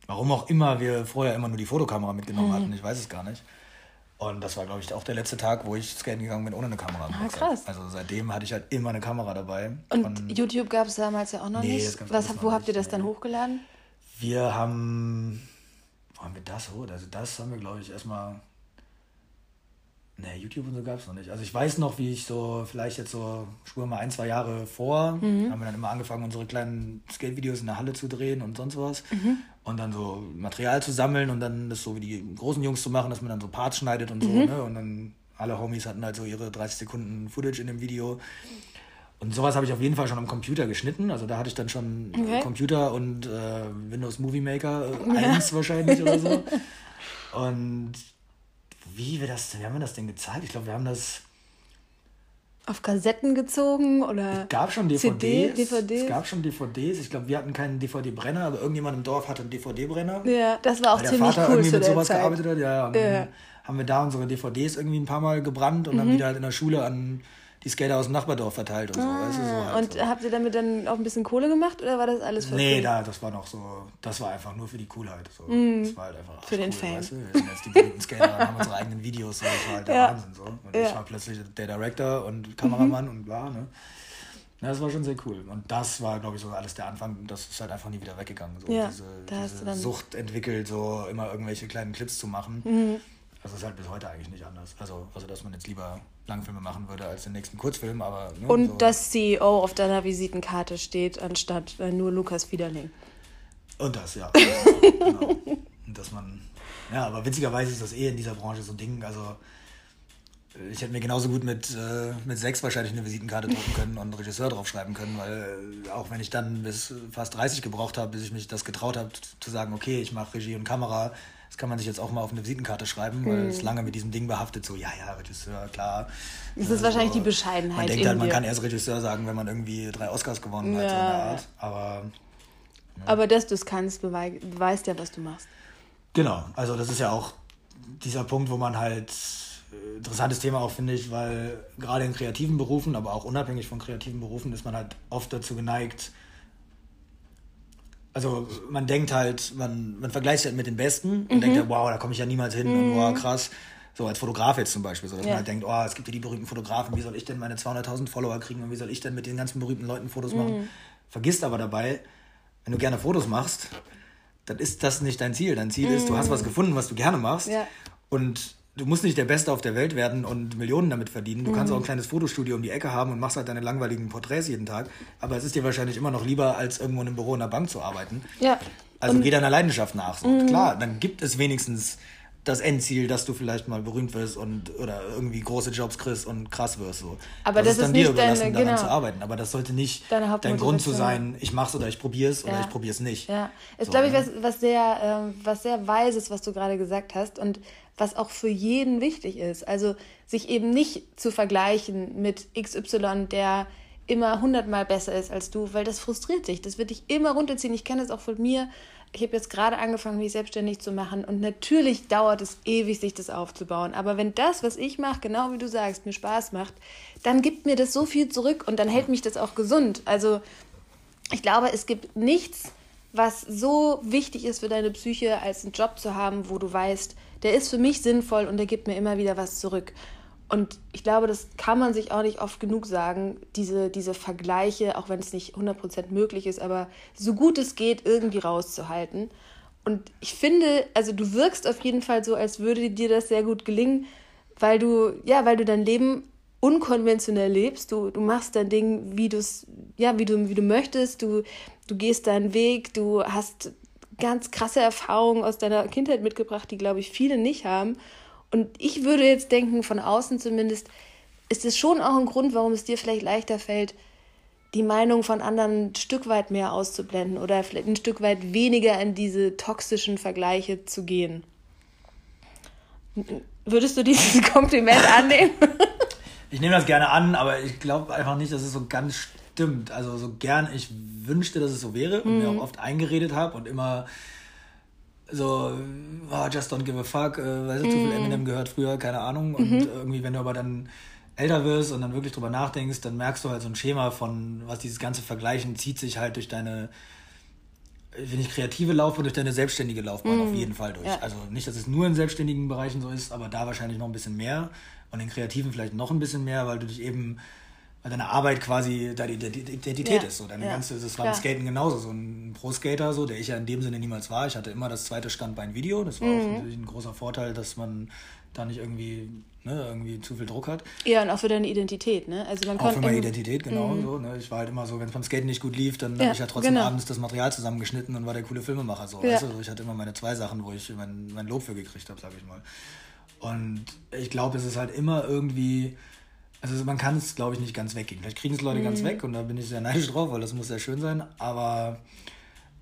Warum auch immer wir vorher immer nur die Fotokamera mitgenommen mhm. hatten, ich weiß es gar nicht. Und das war, glaube ich, auch der letzte Tag, wo ich skaten gegangen bin ohne eine Kamera. Ah, krass. Also seitdem hatte ich halt immer eine Kamera dabei. Und, und YouTube gab es damals ja auch noch nee, nicht. Was, wo habt ihr das dann hochgeladen? Wir haben. Wo haben wir das hoch? Also das haben wir, glaube ich, erstmal Nee, YouTube und so gab es noch nicht. Also ich weiß noch, wie ich so, vielleicht jetzt so, spur mal ein, zwei Jahre vor, mhm. haben wir dann immer angefangen, unsere kleinen Skate-Videos in der Halle zu drehen und sonst was. Mhm. Und dann so Material zu sammeln und dann das so wie die großen Jungs zu machen, dass man dann so Parts schneidet und so. Mhm. Ne? Und dann alle Homies hatten halt so ihre 30 Sekunden Footage in dem Video. Und sowas habe ich auf jeden Fall schon am Computer geschnitten. Also da hatte ich dann schon okay. Computer und äh, Windows Movie Maker äh, 1 ja. wahrscheinlich oder so. Und wie wir das, wie haben wir das denn gezahlt? Ich glaube, wir haben das auf Kassetten gezogen oder es gab schon DVDs, CD, DVDs. Es gab schon DVDs. Ich glaube, wir hatten keinen DVD-Brenner, aber irgendjemand im Dorf hatte einen DVD-Brenner. Ja, das war auch ziemlich cool. Der Vater irgendwie mit sowas Zeit. gearbeitet hat, ja. ja. haben wir da unsere DVDs irgendwie ein paar Mal gebrannt und mhm. dann wieder halt in der Schule an die Skater aus dem Nachbardorf verteilt und so. Ah, weißt du, so halt und so. habt ihr damit dann auch ein bisschen Kohle gemacht oder war das alles für Nee, da, das war noch so, das war einfach nur für die Coolheit. So. Mm, das war halt einfach für den cool, Fame. Weißt du? Wir sind jetzt die berühmten Skater und haben unsere eigenen Videos, so. das war halt der ja. Wahnsinn. So. Und ja. ich war plötzlich der Director und Kameramann mhm. und bla, ne? Ja, das war schon sehr cool. Und das war, glaube ich, so alles der Anfang. Das ist halt einfach nie wieder weggegangen. So ja, diese, diese Sucht entwickelt, so immer irgendwelche kleinen Clips zu machen. Mhm. Das ist halt bis heute eigentlich nicht anders. Also, also dass man jetzt lieber Langfilme machen würde als den nächsten Kurzfilm, aber. Ne, und so. dass CEO auf deiner Visitenkarte steht, anstatt äh, nur Lukas Fiederling. Und das, ja. genau. Und dass man. Ja, aber witzigerweise ist das eh in dieser Branche so ein Ding. Also, ich hätte mir genauso gut mit, äh, mit sechs wahrscheinlich eine Visitenkarte drucken können und einen Regisseur draufschreiben können, weil äh, auch wenn ich dann bis fast 30 gebraucht habe, bis ich mich das getraut habe, zu sagen, okay, ich mache Regie und Kamera, kann man sich jetzt auch mal auf eine Visitenkarte schreiben, weil es hm. lange mit diesem Ding behaftet, so, ja, ja, Regisseur, klar. Das ist also, wahrscheinlich die Bescheidenheit. Man denkt halt, man dir. kann erst Regisseur sagen, wenn man irgendwie drei Oscars gewonnen ja. hat, so in der Art. Aber, ja. Aber dass du es kannst, beweist ja, was du machst. Genau, also das ist ja auch dieser Punkt, wo man halt äh, interessantes Thema auch, finde ich, weil gerade in kreativen Berufen, aber auch unabhängig von kreativen Berufen, ist man halt oft dazu geneigt, also man denkt halt, man, man vergleicht halt mit den Besten und mhm. denkt, wow, da komme ich ja niemals hin mhm. und wow, krass. So als Fotograf jetzt zum Beispiel, so dass ja. man halt denkt, oh, es gibt ja die berühmten Fotografen, wie soll ich denn meine 200.000 Follower kriegen und wie soll ich denn mit den ganzen berühmten Leuten Fotos machen? Mhm. Vergisst aber dabei, wenn du gerne Fotos machst, dann ist das nicht dein Ziel. Dein Ziel ist, du hast was mhm. gefunden, was du gerne machst ja. und du musst nicht der Beste auf der Welt werden und Millionen damit verdienen. Du mhm. kannst auch ein kleines Fotostudio um die Ecke haben und machst halt deine langweiligen Porträts jeden Tag. Aber es ist dir wahrscheinlich immer noch lieber, als irgendwo in einem Büro in einer Bank zu arbeiten. Ja. Also und geh deiner Leidenschaft nach. So. Mhm. Klar, dann gibt es wenigstens das Endziel, dass du vielleicht mal berühmt wirst und oder irgendwie große Jobs kriegst und krass wirst. So. Aber das, das ist dann dir überlassen, deine, daran genau. zu arbeiten. Aber das sollte nicht dein Grund zu sein, ich mach's oder ich probier's ja. oder ich probier's nicht. Ja, ist so, glaube ich ne? was, was sehr, äh, was sehr weises, was du gerade gesagt hast und was auch für jeden wichtig ist. Also sich eben nicht zu vergleichen mit XY, der immer hundertmal besser ist als du, weil das frustriert dich. Das wird dich immer runterziehen. Ich kenne das auch von mir ich habe jetzt gerade angefangen, mich selbstständig zu machen und natürlich dauert es ewig, sich das aufzubauen. Aber wenn das, was ich mache, genau wie du sagst, mir Spaß macht, dann gibt mir das so viel zurück und dann hält mich das auch gesund. Also ich glaube, es gibt nichts, was so wichtig ist für deine Psyche, als einen Job zu haben, wo du weißt, der ist für mich sinnvoll und der gibt mir immer wieder was zurück. Und ich glaube, das kann man sich auch nicht oft genug sagen, diese, diese Vergleiche, auch wenn es nicht 100% möglich ist, aber so gut es geht, irgendwie rauszuhalten. Und ich finde, also du wirkst auf jeden Fall so, als würde dir das sehr gut gelingen, weil du, ja, weil du dein Leben unkonventionell lebst. Du, du machst dein Ding, wie, du's, ja, wie, du, wie du möchtest. Du, du gehst deinen Weg. Du hast ganz krasse Erfahrungen aus deiner Kindheit mitgebracht, die, glaube ich, viele nicht haben. Und ich würde jetzt denken, von außen zumindest, ist es schon auch ein Grund, warum es dir vielleicht leichter fällt, die Meinung von anderen ein Stück weit mehr auszublenden oder vielleicht ein Stück weit weniger in diese toxischen Vergleiche zu gehen. Würdest du dieses Kompliment annehmen? Ich nehme das gerne an, aber ich glaube einfach nicht, dass es so ganz stimmt. Also so gern ich wünschte, dass es so wäre und mhm. mir auch oft eingeredet habe und immer so, oh, just don't give a fuck, äh, weißt du, mm. zu viel mhm. Eminem gehört früher, keine Ahnung. Und mhm. irgendwie, wenn du aber dann älter wirst und dann wirklich drüber nachdenkst, dann merkst du halt so ein Schema von, was dieses ganze Vergleichen zieht sich halt durch deine, wenn ich kreative Laufbahn, durch deine selbstständige Laufbahn mm. auf jeden Fall durch. Ja. Also nicht, dass es nur in selbstständigen Bereichen so ist, aber da wahrscheinlich noch ein bisschen mehr und in kreativen vielleicht noch ein bisschen mehr, weil du dich eben weil deine Arbeit quasi deine Identität ja. ist. So. Deine ja. ganze, das war beim Skaten genauso. So ein Pro-Skater, so, der ich ja in dem Sinne niemals war. Ich hatte immer das zweite Standbein Video. Das war mhm. auch natürlich ein großer Vorteil, dass man da nicht irgendwie, ne, irgendwie zu viel Druck hat. Ja, und auch für deine Identität, ne? Also man auch für meine Identität, genau. Mhm. So, ne? Ich war halt immer so, wenn es beim Skaten nicht gut lief, dann ja, habe ich ja trotzdem genau. abends das Material zusammengeschnitten und war der coole Filmemacher. So, ja. weißt du? Ich hatte immer meine zwei Sachen, wo ich mein, mein Lob für gekriegt habe, sag ich mal. Und ich glaube, es ist halt immer irgendwie also man kann es, glaube ich, nicht ganz weggehen. Vielleicht kriegen es Leute mhm. ganz weg und da bin ich sehr neidisch drauf, weil das muss sehr schön sein. Aber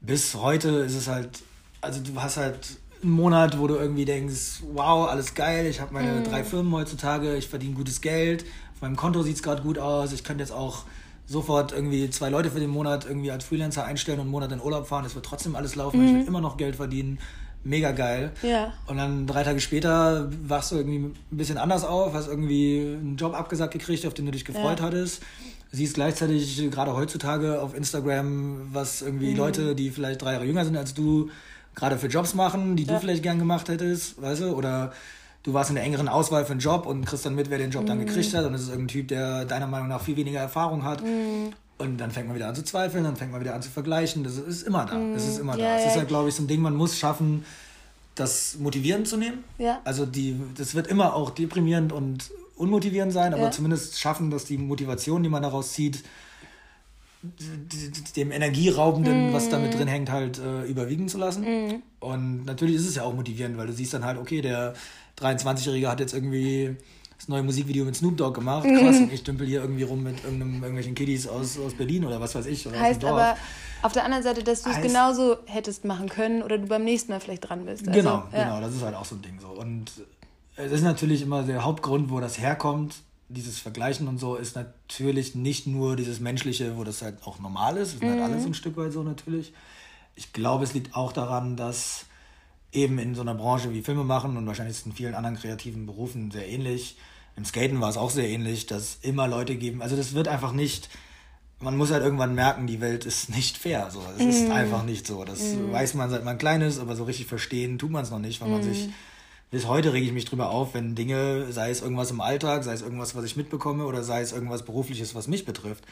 bis heute ist es halt, also du hast halt einen Monat, wo du irgendwie denkst, wow, alles geil, ich habe meine mhm. drei Firmen heutzutage, ich verdiene gutes Geld, auf meinem Konto sieht es gerade gut aus, ich könnte jetzt auch sofort irgendwie zwei Leute für den Monat irgendwie als Freelancer einstellen und einen Monat in Urlaub fahren, es wird trotzdem alles laufen, mhm. ich will immer noch Geld verdienen mega geil. Ja. Und dann drei Tage später wachst du irgendwie ein bisschen anders auf, hast irgendwie einen Job abgesagt gekriegt, auf den du dich gefreut ja. hattest. Siehst gleichzeitig gerade heutzutage auf Instagram, was irgendwie mhm. Leute, die vielleicht drei Jahre jünger sind als du, gerade für Jobs machen, die ja. du vielleicht gern gemacht hättest, weißt du? Oder du warst in der engeren Auswahl für einen Job und kriegst dann mit, wer den Job mhm. dann gekriegt hat. Und es ist irgendein Typ, der deiner Meinung nach viel weniger Erfahrung hat. Mhm. Und dann fängt man wieder an zu zweifeln, dann fängt man wieder an zu vergleichen. Das ist immer da. Mm, es ist immer ja, da. Es ist ja, glaube ich, so ein Ding, man muss schaffen, das motivierend zu nehmen. Ja. Also die, das wird immer auch deprimierend und unmotivierend sein, aber ja. zumindest schaffen, dass die Motivation, die man daraus zieht, dem Energieraubenden, mm. was da mit drin hängt, halt äh, überwiegen zu lassen. Mm. Und natürlich ist es ja auch motivierend, weil du siehst dann halt, okay, der 23-Jährige hat jetzt irgendwie das neue Musikvideo mit Snoop Dogg gemacht. Mhm. Krass, und ich dümpel hier irgendwie rum mit irgendwelchen Kiddies aus, aus Berlin oder was weiß ich. Oder heißt aber auf der anderen Seite, dass du es genauso hättest machen können oder du beim nächsten Mal vielleicht dran bist. Also, genau, ja. genau, das ist halt auch so ein Ding so. Und es ist natürlich immer der Hauptgrund, wo das herkommt, dieses Vergleichen und so, ist natürlich nicht nur dieses Menschliche, wo das halt auch normal ist. Das ist halt mhm. halt alles ein Stück weit so natürlich. Ich glaube, es liegt auch daran, dass eben in so einer Branche wie Filme machen und wahrscheinlich ist es in vielen anderen kreativen Berufen sehr ähnlich. Im Skaten war es auch sehr ähnlich, dass immer Leute geben. Also das wird einfach nicht. Man muss halt irgendwann merken, die Welt ist nicht fair. So, es mm. ist einfach nicht so. Das mm. weiß man, seit man klein ist, aber so richtig verstehen tut man es noch nicht, weil mm. man sich bis heute rege ich mich drüber auf, wenn Dinge, sei es irgendwas im Alltag, sei es irgendwas, was ich mitbekomme oder sei es irgendwas berufliches, was mich betrifft.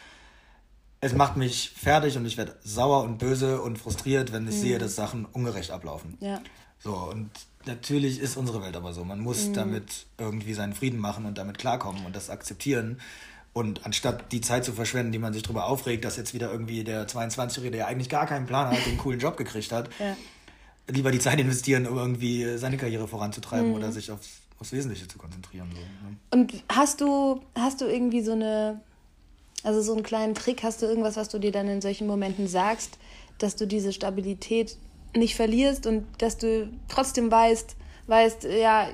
Es macht mich fertig und ich werde sauer und böse und frustriert, wenn ich sehe, dass Sachen ungerecht ablaufen. Ja. So, und natürlich ist unsere Welt aber so. Man muss mhm. damit irgendwie seinen Frieden machen und damit klarkommen und das akzeptieren. Und anstatt die Zeit zu verschwenden, die man sich darüber aufregt, dass jetzt wieder irgendwie der 22-Jährige, der eigentlich gar keinen Plan hat, den coolen Job gekriegt hat, ja. lieber die Zeit investieren, um irgendwie seine Karriere voranzutreiben mhm. oder sich aufs, aufs Wesentliche zu konzentrieren. So, ne? Und hast du, hast du irgendwie so eine, also so einen kleinen Trick, hast du irgendwas, was du dir dann in solchen Momenten sagst, dass du diese Stabilität nicht verlierst und dass du trotzdem weißt, weißt, ja,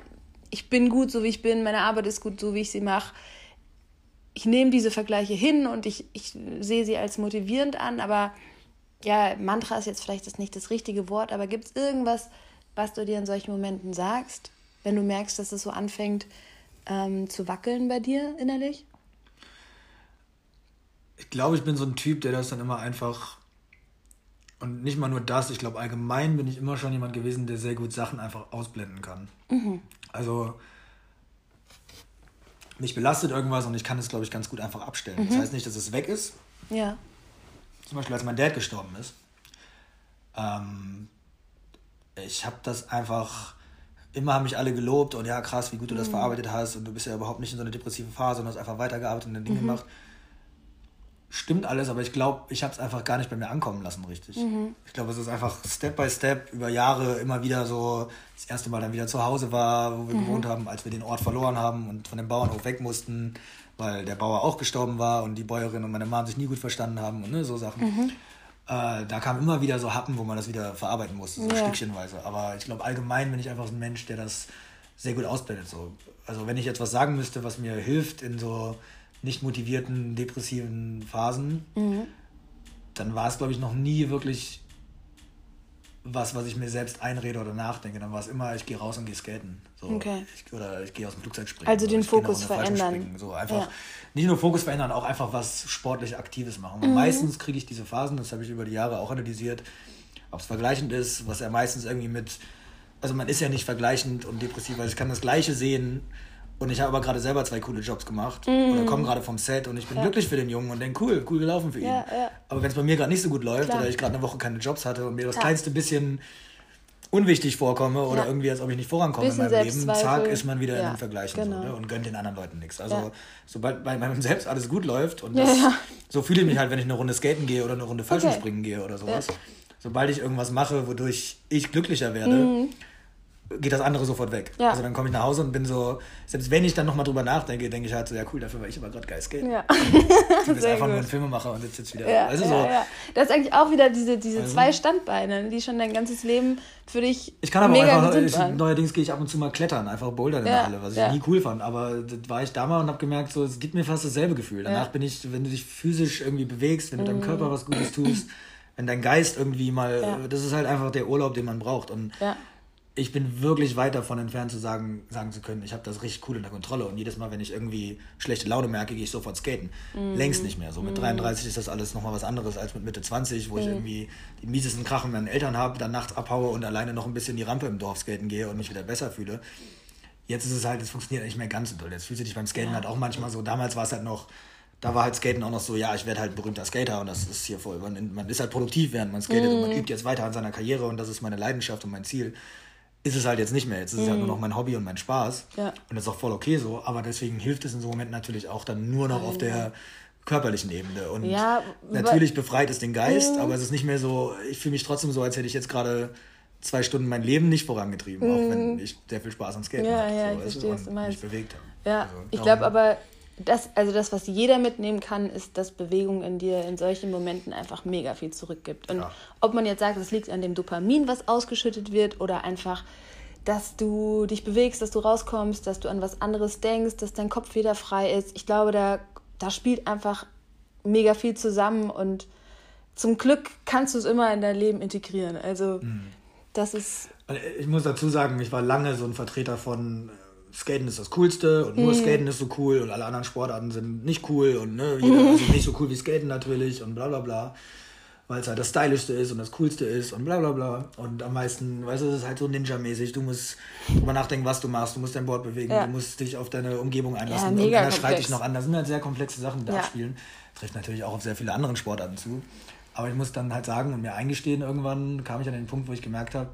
ich bin gut, so wie ich bin, meine Arbeit ist gut, so wie ich sie mache. Ich nehme diese Vergleiche hin und ich, ich sehe sie als motivierend an, aber ja, Mantra ist jetzt vielleicht das nicht das richtige Wort, aber gibt es irgendwas, was du dir in solchen Momenten sagst, wenn du merkst, dass es so anfängt ähm, zu wackeln bei dir innerlich? Ich glaube, ich bin so ein Typ, der das dann immer einfach und nicht mal nur das, ich glaube allgemein bin ich immer schon jemand gewesen, der sehr gut Sachen einfach ausblenden kann. Mhm. Also mich belastet irgendwas und ich kann es, glaube ich, ganz gut einfach abstellen. Mhm. Das heißt nicht, dass es weg ist. Ja. Zum Beispiel, als mein Dad gestorben ist. Ähm, ich habe das einfach, immer haben mich alle gelobt und ja, krass, wie gut du das mhm. verarbeitet hast und du bist ja überhaupt nicht in so einer depressive Phase und hast einfach weitergearbeitet und dein Ding mhm. gemacht stimmt alles, aber ich glaube, ich habe es einfach gar nicht bei mir ankommen lassen, richtig. Mhm. Ich glaube, es ist einfach Step by Step über Jahre immer wieder so das erste Mal dann wieder zu Hause war, wo wir mhm. gewohnt haben, als wir den Ort verloren haben und von dem Bauernhof weg mussten, weil der Bauer auch gestorben war und die Bäuerin und meine Mom sich nie gut verstanden haben und ne, so Sachen. Mhm. Äh, da kamen immer wieder so Happen, wo man das wieder verarbeiten musste, so ja. stückchenweise. Aber ich glaube, allgemein bin ich einfach so ein Mensch, der das sehr gut ausblendet. So. Also wenn ich jetzt was sagen müsste, was mir hilft in so nicht motivierten, depressiven Phasen, mhm. dann war es, glaube ich, noch nie wirklich was, was ich mir selbst einrede oder nachdenke. Dann war es immer, ich gehe raus und gehe skaten. So. Okay. Ich, oder ich gehe aus dem Flugzeug springen. Also den Fokus verändern. So einfach Ja. nicht nur Fokus verändern, auch einfach was sportlich Aktives machen. Mhm. meistens kriege ich diese Phasen, das habe ich über die Jahre auch analysiert, ob es vergleichend ist, was ja meistens irgendwie mit, also man ist ja nicht vergleichend und depressiv, weil ich kann das Gleiche sehen und ich habe aber gerade selber zwei coole Jobs gemacht oder komme gerade vom Set und ich bin glücklich für den Jungen und denke, cool, cool gelaufen für ihn. Ja, ja. Aber wenn es bei mir gerade nicht so gut läuft Klar. oder ich gerade eine Woche keine Jobs hatte und mir das Ja. kleinste bisschen unwichtig vorkomme oder Ja. irgendwie, als ob ich nicht vorankomme Bisschen in meinem Leben, zack, ist man wieder in Ja, den Vergleichen genau. so, ne? und gönnt den anderen Leuten nichts. Also Ja. sobald bei meinem Selbst alles gut läuft und Ja, das, ja. so fühle ich mich halt, wenn ich eine Runde skaten gehe oder eine Runde Fallschirmspringen Okay. gehe oder sowas. Ja. Sobald ich irgendwas mache, wodurch ich glücklicher werde, geht das andere sofort weg. Ja. Also dann komme ich nach Hause und bin so, selbst wenn ich dann nochmal drüber nachdenke, denke ich halt so, ja cool, dafür war ich aber gerade geil skaten. Ja. Du bist einfach nur gut. ein Filmemacher und jetzt jetzt wieder. Ja, also ja, so, ja. Das ist eigentlich auch wieder diese, diese Also- zwei Standbeine, die schon dein ganzes Leben für dich Ich kann aber mega auch einfach, ich, neuerdings gehe ich ab und zu mal klettern, einfach bouldern in der Halle, was ich nie cool fand. Aber das war ich da mal und habe gemerkt, so, es gibt mir fast dasselbe Gefühl. Danach bin ich, wenn du dich physisch irgendwie bewegst, wenn du deinem Mhm. Körper was Gutes tust, wenn dein Geist irgendwie mal, das ist halt einfach der Urlaub, den man braucht. Und Ja. Ich bin wirklich weit davon entfernt zu sagen, sagen zu können, ich habe das richtig cool in der Kontrolle. Und jedes Mal, wenn ich irgendwie schlechte Laune merke, gehe ich sofort skaten. Mhm. Längst nicht mehr. So mit 33 ist das alles nochmal was anderes als mit Mitte 20, wo ich Mhm. irgendwie die miesesten Krachen meinen Eltern habe, dann nachts abhaue und alleine noch ein bisschen die Rampe im Dorf skaten gehe und mich wieder besser fühle. Jetzt ist es halt, es funktioniert nicht mehr ganz so doll. Jetzt fühlt sich dich beim Skaten halt auch manchmal so. Damals war es halt noch, da war halt Skaten auch noch so, ja, ich werde halt ein berühmter Skater und das ist hier voll. Man, man ist halt produktiv, während man skatet und man Mhm. übt jetzt weiter an seiner Karriere und das ist meine Leidenschaft und mein Ziel. Ist es halt jetzt nicht mehr. Jetzt ist es halt nur noch mein Hobby und mein Spaß. Mhm. Ja. Und das ist auch voll okay so. Aber deswegen hilft es in so Momenten natürlich auch dann nur noch auf der körperlichen Ebene. Und Ja, natürlich befreit es den Geist, Mhm. aber es ist nicht mehr so, ich fühle mich trotzdem so, als hätte ich jetzt gerade zwei Stunden mein Leben nicht vorangetrieben, auch wenn ich sehr viel Spaß am Skaten Mhm. Ja, hatte, ja, so, ich verstehe, was und du meinst. mich bewegt habe. Ja, Also, ich darum- glaube aber, das, also das, was jeder mitnehmen kann, ist, dass Bewegung in dir in solchen Momenten einfach mega viel zurückgibt. Und Ja. ob man jetzt sagt, es liegt an dem Dopamin, was ausgeschüttet wird, oder einfach, dass du dich bewegst, dass du rauskommst, dass du an was anderes denkst, dass dein Kopf wieder frei ist. Ich glaube, da, da spielt einfach mega viel zusammen und zum Glück kannst du es immer in dein Leben integrieren. Also Mhm. das ist Ich muss dazu sagen, ich war lange so ein Vertreter von Skaten ist das Coolste und Mhm. nur Skaten ist so cool und alle anderen Sportarten sind nicht cool und ne, jeder, also nicht so cool wie Skaten natürlich und bla bla bla. Weil es halt das Stylischste ist und das Coolste ist und bla bla bla. Und am meisten, weißt du, es ist halt so Ninja-mäßig. Du musst drüber nachdenken, was du machst. Du musst dein Board bewegen. Ja. Du musst dich auf deine Umgebung einlassen. Ja, und einer schreit dich noch an. Das sind halt sehr komplexe Sachen, die da Ja. abspielen. Trifft natürlich auch auf sehr viele andere Sportarten zu. Aber ich muss dann halt sagen und mir eingestehen, irgendwann kam ich an den Punkt, wo ich gemerkt habe,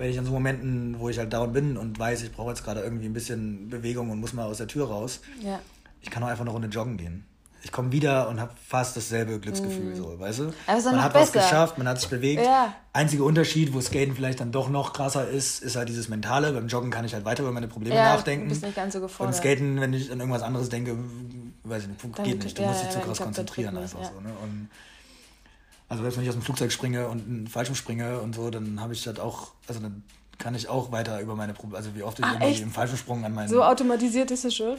wenn ich an so Momenten, wo ich halt down bin und weiß, ich brauche jetzt gerade irgendwie ein bisschen Bewegung und muss mal aus der Tür raus, ja. ich kann auch einfach eine Runde joggen gehen. Ich komme wieder und habe fast dasselbe Glücksgefühl, so, weißt du? Man hat was besser. geschafft, man hat sich bewegt. Ja. Einziger Unterschied, wo Skaten vielleicht dann doch noch krasser ist, ist halt dieses Mentale. Beim Joggen kann ich halt weiter über meine Probleme Ja, nachdenken. du bist nicht ganz so gefordert. Beim Skaten, wenn ich an irgendwas anderes denke, weiß ich nicht, Dann- geht nicht. Du musst dich zu krass konzentrieren einfach so. Ne? Und also selbst wenn ich aus dem Flugzeug springe und einen Fallschirm springe und so, dann habe ich das auch, also dann kann ich auch weiter über meine Probleme, also wie oft ich Ah, irgendwie im Fallschirmsprung an meinen So automatisiert ist es schon.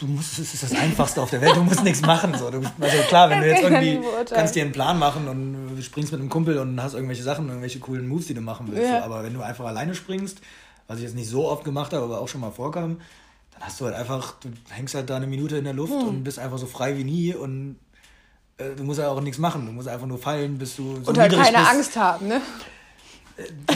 du musst, es ist das Einfachste auf der Welt, du musst nichts machen. So. Du, also klar, wenn du jetzt irgendwie kannst dir einen Plan machen und springst mit einem Kumpel und hast irgendwelche Sachen, irgendwelche coolen Moves, die du machen willst. Ja. So. Aber wenn du einfach alleine springst, was ich jetzt nicht so oft gemacht habe, aber auch schon mal vorkam, dann hast du halt einfach, du hängst halt da eine Minute in der Luft Hm. und bist einfach so frei wie nie und du musst ja auch nichts machen. Du musst einfach nur fallen, bis du so Und halt keine bist. Angst haben, ne?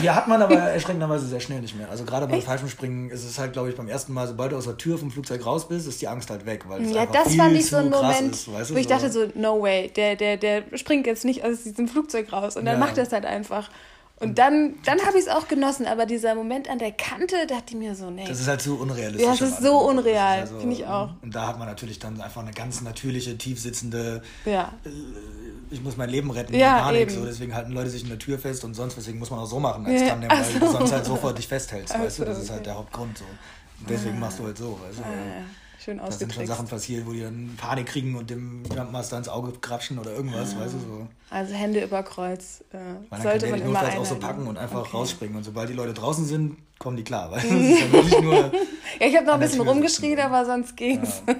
Die hat man aber erschreckenderweise sehr schnell nicht mehr. Also gerade beim Fallschirmspringen ist es halt, glaube ich, beim ersten Mal, sobald du aus der Tür vom Flugzeug raus bist, ist die Angst halt weg. Weil Ja, das fand ich so ein Moment, ist, weißt du, wo ich dachte so, no way, der, der, der springt jetzt nicht aus diesem Flugzeug raus und dann Ja. macht er es halt einfach. Und dann, dann habe ich es auch genossen, aber dieser Moment an der Kante, dachte ich mir so, nee. Das ist halt zu unrealistisch. Ja, am ist so Das unreal, ja so- finde ich auch. Und da hat man natürlich dann einfach eine ganz natürliche, tief sitzende, ja. ich muss mein Leben retten, Ja, Panik. So, deswegen halten Leute sich in der Tür fest und sonst, deswegen muss man auch so machen als Ja, Tandem, weil du so. sonst halt sofort dich festhältst, Ach weißt du? so, Das ist halt okay. der Hauptgrund so. Und deswegen machst du halt so, weißt du? Ah, ja. Schön Da sind schon ausgetrickst. Sachen passiert, wo die dann Panik kriegen und dem Jumpmaster ins Auge krapschen oder irgendwas, weißt du so. Also Hände über Kreuz äh, dann sollte kann man immer auch so packen und einfach Okay. rausspringen. Und sobald die Leute draußen sind, kommen die klar. Weil ja. Ja, ich habe noch ein bisschen rumgeschrien, aber sonst ging's.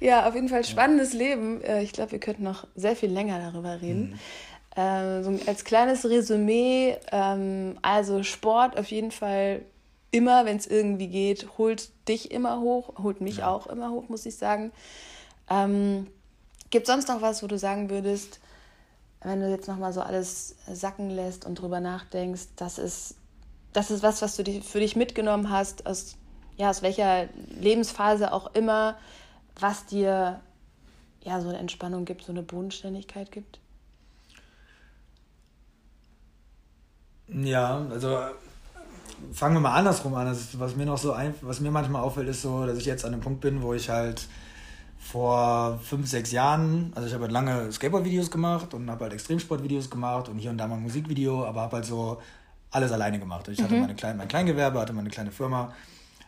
Ja, auf jeden Fall spannendes Leben. Äh, Ich glaube, wir könnten noch sehr viel länger darüber reden. Mhm. Äh, so als kleines Resümee, ähm, also Sport auf jeden Fall immer, wenn es irgendwie geht, holt dich immer hoch, holt mich ja. auch immer hoch, muss ich sagen. Ähm, Gibt es sonst noch was, wo du sagen würdest, wenn du jetzt nochmal so alles sacken lässt und drüber nachdenkst, das ist, das ist was, was du für dich mitgenommen hast, aus, ja, aus welcher Lebensphase auch immer, was dir ja so eine Entspannung gibt, so eine Bodenständigkeit gibt? Ja, also fangen wir mal andersrum an. Also, was mir noch so ein, was mir manchmal auffällt, ist so, dass ich jetzt an einem Punkt bin, wo ich halt vor fünf, sechs Jahren, also ich habe halt lange Skateboard-Videos gemacht und habe halt Extremsport-Videos gemacht und hier und da mal ein Musikvideo, aber habe halt so alles alleine gemacht. Ich mhm. hatte meine klein, mein Kleingewerbe, hatte meine kleine Firma,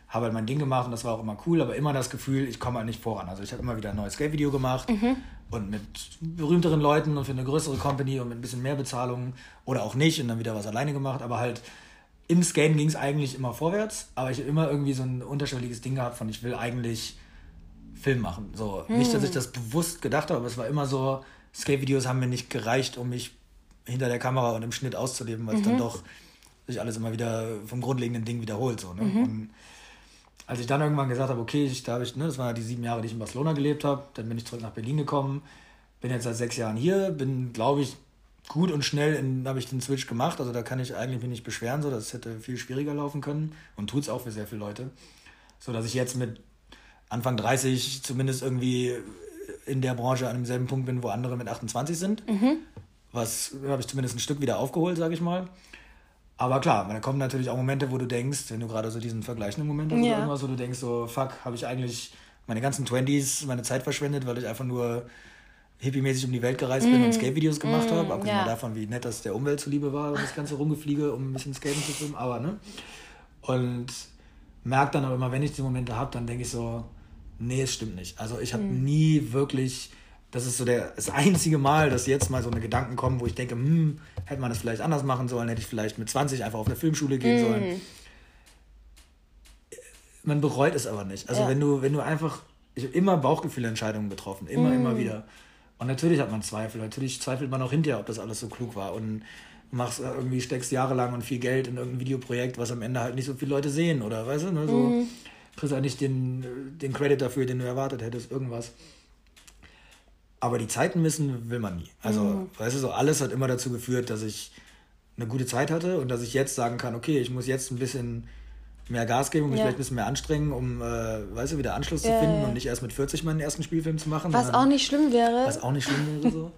habe halt mein Ding gemacht und das war auch immer cool, aber immer das Gefühl, ich komme halt nicht voran. Also ich habe immer wieder ein neues Skate-Video gemacht mhm. und mit berühmteren Leuten und für eine größere Company und mit ein bisschen mehr Bezahlung oder auch nicht und dann wieder was alleine gemacht, aber halt im Skaten ging es eigentlich immer vorwärts, aber ich habe immer irgendwie so ein unterschwelliges Ding gehabt von, ich will eigentlich Film machen. So, hm. Nicht, dass ich das bewusst gedacht habe, aber es war immer so, Skate-Videos haben mir nicht gereicht, um mich hinter der Kamera und im Schnitt auszuleben, weil mhm. es dann mhm. doch sich alles immer wieder vom grundlegenden Ding wiederholt. So, ne? mhm. Und als ich dann irgendwann gesagt habe, okay, ich, da habe ich, ne, das waren die sieben Jahre, die ich in Barcelona gelebt habe, dann bin ich zurück nach Berlin gekommen, bin jetzt seit sechs Jahren hier, bin, glaube ich, gut und schnell habe ich den Switch gemacht. Also da kann ich eigentlich mich nicht beschweren, so das hätte viel schwieriger laufen können und tut es auch für sehr viele Leute. So dass ich jetzt mit Anfang 30 zumindest irgendwie in der Branche an demselben Punkt bin, wo andere mit 28 sind. Mhm. Was habe ich zumindest ein Stück wieder aufgeholt, sage ich mal. Aber klar, da kommen natürlich auch Momente, wo du denkst, wenn du gerade so diesen vergleichenden Moment hast, ja. irgendwas, wo du denkst, so, fuck, habe ich eigentlich meine ganzen Twenties meine Zeit verschwendet, weil ich einfach nur hippie-mäßig um die Welt gereist bin und mhm. Skate-Videos gemacht mm, habe. Abgesehen ja. davon, wie nett das der Umwelt zuliebe war und das ganze Rumgefliege, um ein bisschen Skaten zu filmen. Aber, ne? Und merke dann aber immer, wenn ich die Momente habe, dann denke ich so, nee, es stimmt nicht. Also ich habe mm. nie wirklich, das ist so der, das einzige Mal, dass jetzt mal so eine Gedanken kommen, wo ich denke, hm, hätte man das vielleicht anders machen sollen, hätte ich vielleicht mit 20 einfach auf eine Filmschule gehen mm. sollen. Man bereut es aber nicht. Also ja. wenn du, wenn du einfach, ich habe immer Bauchgefühlentscheidungen getroffen, immer, immer mm. wieder. Und natürlich hat man Zweifel. Natürlich zweifelt man auch hinterher, ob das alles so klug war. Und machst irgendwie, steckst jahrelang und viel Geld in irgendein Videoprojekt, was am Ende halt nicht so viele Leute sehen, oder weißt du, ne? So mhm. kriegst halt nicht den, den Credit dafür, den du erwartet hättest, irgendwas. Aber die Zeiten missen will man nie. Also, mhm. weißt du, so alles hat immer dazu geführt, dass ich eine gute Zeit hatte und dass ich jetzt sagen kann, okay, ich muss jetzt ein bisschen mehr Gas geben und mich ja. vielleicht ein bisschen mehr anstrengen, um, äh, weißt du, wieder Anschluss ja, zu finden ja. und nicht erst mit 40 meinen ersten Spielfilm zu machen. Was auch nicht schlimm wäre. Was auch nicht schlimm wäre, so.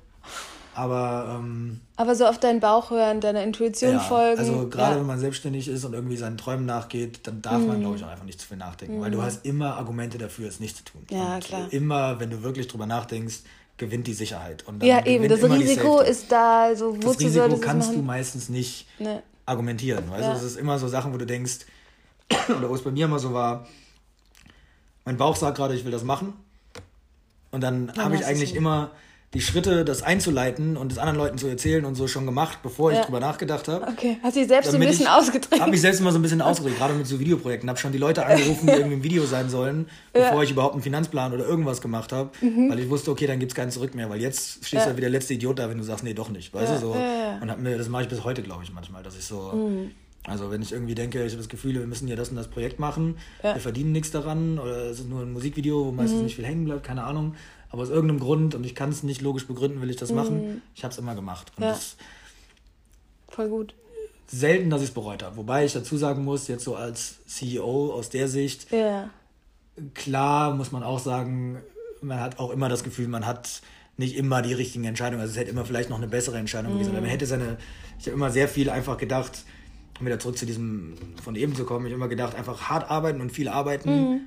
Aber, ähm, Aber so auf deinen Bauch hören, deiner Intuition ja, folgen. Also gerade wenn man selbstständig ist und irgendwie seinen Träumen nachgeht, dann darf mm. man, mhm. glaube ich, auch einfach nicht zu viel nachdenken. Mm. Weil du mhm. hast immer Argumente dafür, es nicht zu tun. Ja, und klar. Immer, wenn du wirklich drüber nachdenkst, gewinnt die Sicherheit. Und ja, eben, das Risiko ist da. Also, wozu das Risiko kannst du meistens nicht nee. argumentieren. Weißt ja. das ist immer so Sachen, wo du denkst, oder wo es bei mir immer so war, mein Bauch sagt gerade, ich will das machen. Und dann habe ich eigentlich immer die Schritte, das einzuleiten und es anderen Leuten zu erzählen und so schon gemacht, bevor ich drüber nachgedacht habe. Okay, hast du dich selbst so ein bisschen ausgedrückt? Habe mich selbst immer so ein bisschen ausgedrückt, gerade mit so Videoprojekten. Habe schon die Leute angerufen, die irgendwie ein Video sein sollen, bevor ja. ich überhaupt einen Finanzplan oder irgendwas gemacht habe, mhm. weil ich wusste, okay, dann gibt es keinen zurück mehr, weil jetzt stehst du ja. wie der letzte Idiot da, wenn du sagst, nee, doch nicht, weißt ja. du so. Und hab mir, das mache ich bis heute, glaube ich, manchmal, dass ich so... Mhm. Also wenn ich irgendwie denke, ich habe das Gefühl, wir müssen hier das und das Projekt machen, wir verdienen nichts daran oder es ist nur ein Musikvideo, wo meistens mhm. nicht viel hängen bleibt, keine Ahnung aber aus irgendeinem Grund, und ich kann es nicht logisch begründen, will ich das mhm. machen, ich habe es immer gemacht. Und ja. das Voll gut. Selten, dass ich es bereut habe. Wobei ich dazu sagen muss, jetzt so als CEO aus der Sicht, ja. klar muss man auch sagen, man hat auch immer das Gefühl, man hat nicht immer die richtigen Entscheidungen. Also es hätte immer vielleicht noch eine bessere Entscheidung gewesen. Mhm. Man hätte seine, ich habe immer sehr viel einfach gedacht, um wieder zurück zu diesem von eben zu kommen, ich habe immer gedacht, einfach hart arbeiten und viel arbeiten. Mhm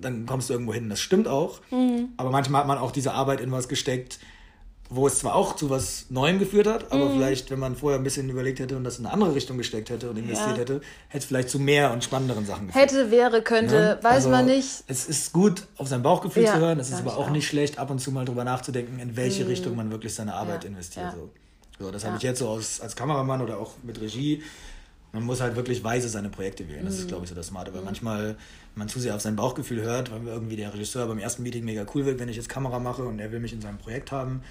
dann kommst du irgendwo hin. Das stimmt auch. Mhm. Aber manchmal hat man auch diese Arbeit in was gesteckt, wo es zwar auch zu was Neuem geführt hat, aber mhm. vielleicht, wenn man vorher ein bisschen überlegt hätte und das in eine andere Richtung gesteckt hätte und investiert ja. hätte, hätte es vielleicht zu mehr und spannenderen Sachen geführt. Hätte, wäre, könnte, ja? weiß also, man nicht. Es ist gut, auf sein Bauchgefühl ja, zu hören. Es ist aber auch, auch, nicht schlecht, ab und zu mal drüber nachzudenken, in welche mhm. Richtung man wirklich seine Arbeit investiert. So. so. das habe ich jetzt so aus, als Kameramann oder auch mit Regie man muss halt wirklich weise seine Projekte wählen. Das ist, mhm. glaube ich, so das Smarte. Weil mhm. manchmal, wenn man zu sehr auf sein Bauchgefühl hört, weil irgendwie der Regisseur beim ersten Meeting mega cool wird, wenn ich jetzt Kamera mache und er will mich in seinem Projekt haben.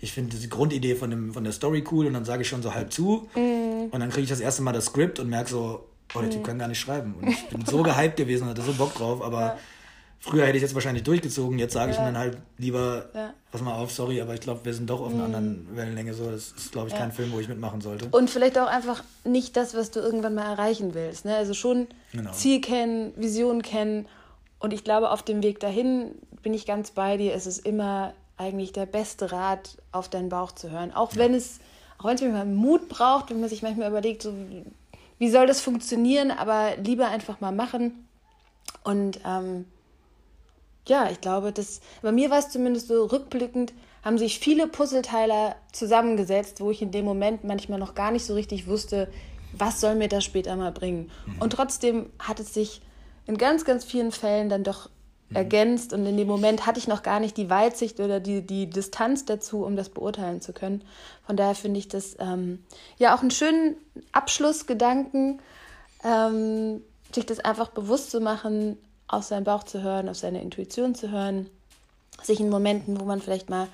ich finde die Grundidee von, dem, von der Story cool und dann sage ich schon so halb zu. Mm. Und dann kriege ich das erste Mal das Skript und merke so, oh, der Typ mm. kann gar nicht schreiben. Und ich bin so gehypt gewesen, hatte so Bock drauf, aber ja. Früher hätte ich jetzt wahrscheinlich durchgezogen. Jetzt sage ich ja. dann halt lieber, ja. pass mal auf, sorry, aber ich glaube, wir sind doch auf einer mm. anderen Wellenlänge. So, das ist, glaube ich, kein Film, wo ich mitmachen sollte. Und vielleicht auch einfach nicht das, was du irgendwann mal erreichen willst. Ne? Also schon genau. Ziel kennen, Vision kennen. Und ich glaube, auf dem Weg dahin bin ich ganz bei dir. Es ist immer eigentlich der beste Rat, auf deinen Bauch zu hören. Auch wenn es, auch wenn es manchmal Mut braucht, wenn man sich manchmal überlegt, so, wie soll das funktionieren, aber lieber einfach mal machen. Und ähm, ja, ich glaube, dass bei mir war es zumindest so rückblickend, haben sich viele Puzzleteile zusammengesetzt, wo ich in dem Moment manchmal noch gar nicht so richtig wusste, was soll mir das später mal bringen. Mhm. Und trotzdem hat es sich in ganz, ganz vielen Fällen dann doch Mhm. ergänzt und in dem Moment hatte ich noch gar nicht die Weitsicht oder die, die Distanz dazu, um das beurteilen zu können. Von daher finde ich das ähm, ja auch einen schönen Abschlussgedanken, ähm, sich das einfach bewusst zu machen, auf seinen Bauch zu hören, auf seine Intuition zu hören, sich in Momenten, wo man vielleicht mal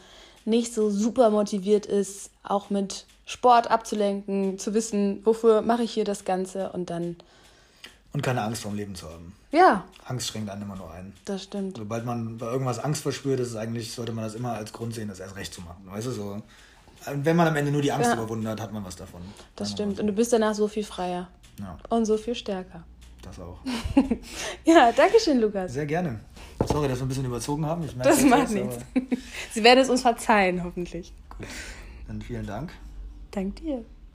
nicht so super motiviert ist, auch mit Sport abzulenken, zu wissen, wofür mache ich hier das Ganze und dann und keine Angst vorm Leben zu haben. Ja. Angst schränkt einen immer nur ein. Das stimmt. Sobald man bei irgendwas Angst verspürt, ist es eigentlich, sollte man das immer als Grund sehen, das erst recht zu machen. Weißt du, so. Wenn man am Ende nur die Angst ja. überwunden hat, hat man was davon. Das stimmt. Und du bist danach so viel freier. Ja. Und so viel stärker. Das auch. ja, danke schön, Lukas. Sehr gerne. Sorry, dass wir ein bisschen überzogen haben. das macht nichts. Sie werden es uns verzeihen, hoffentlich. Gut. Dann vielen Dank. Dank dir.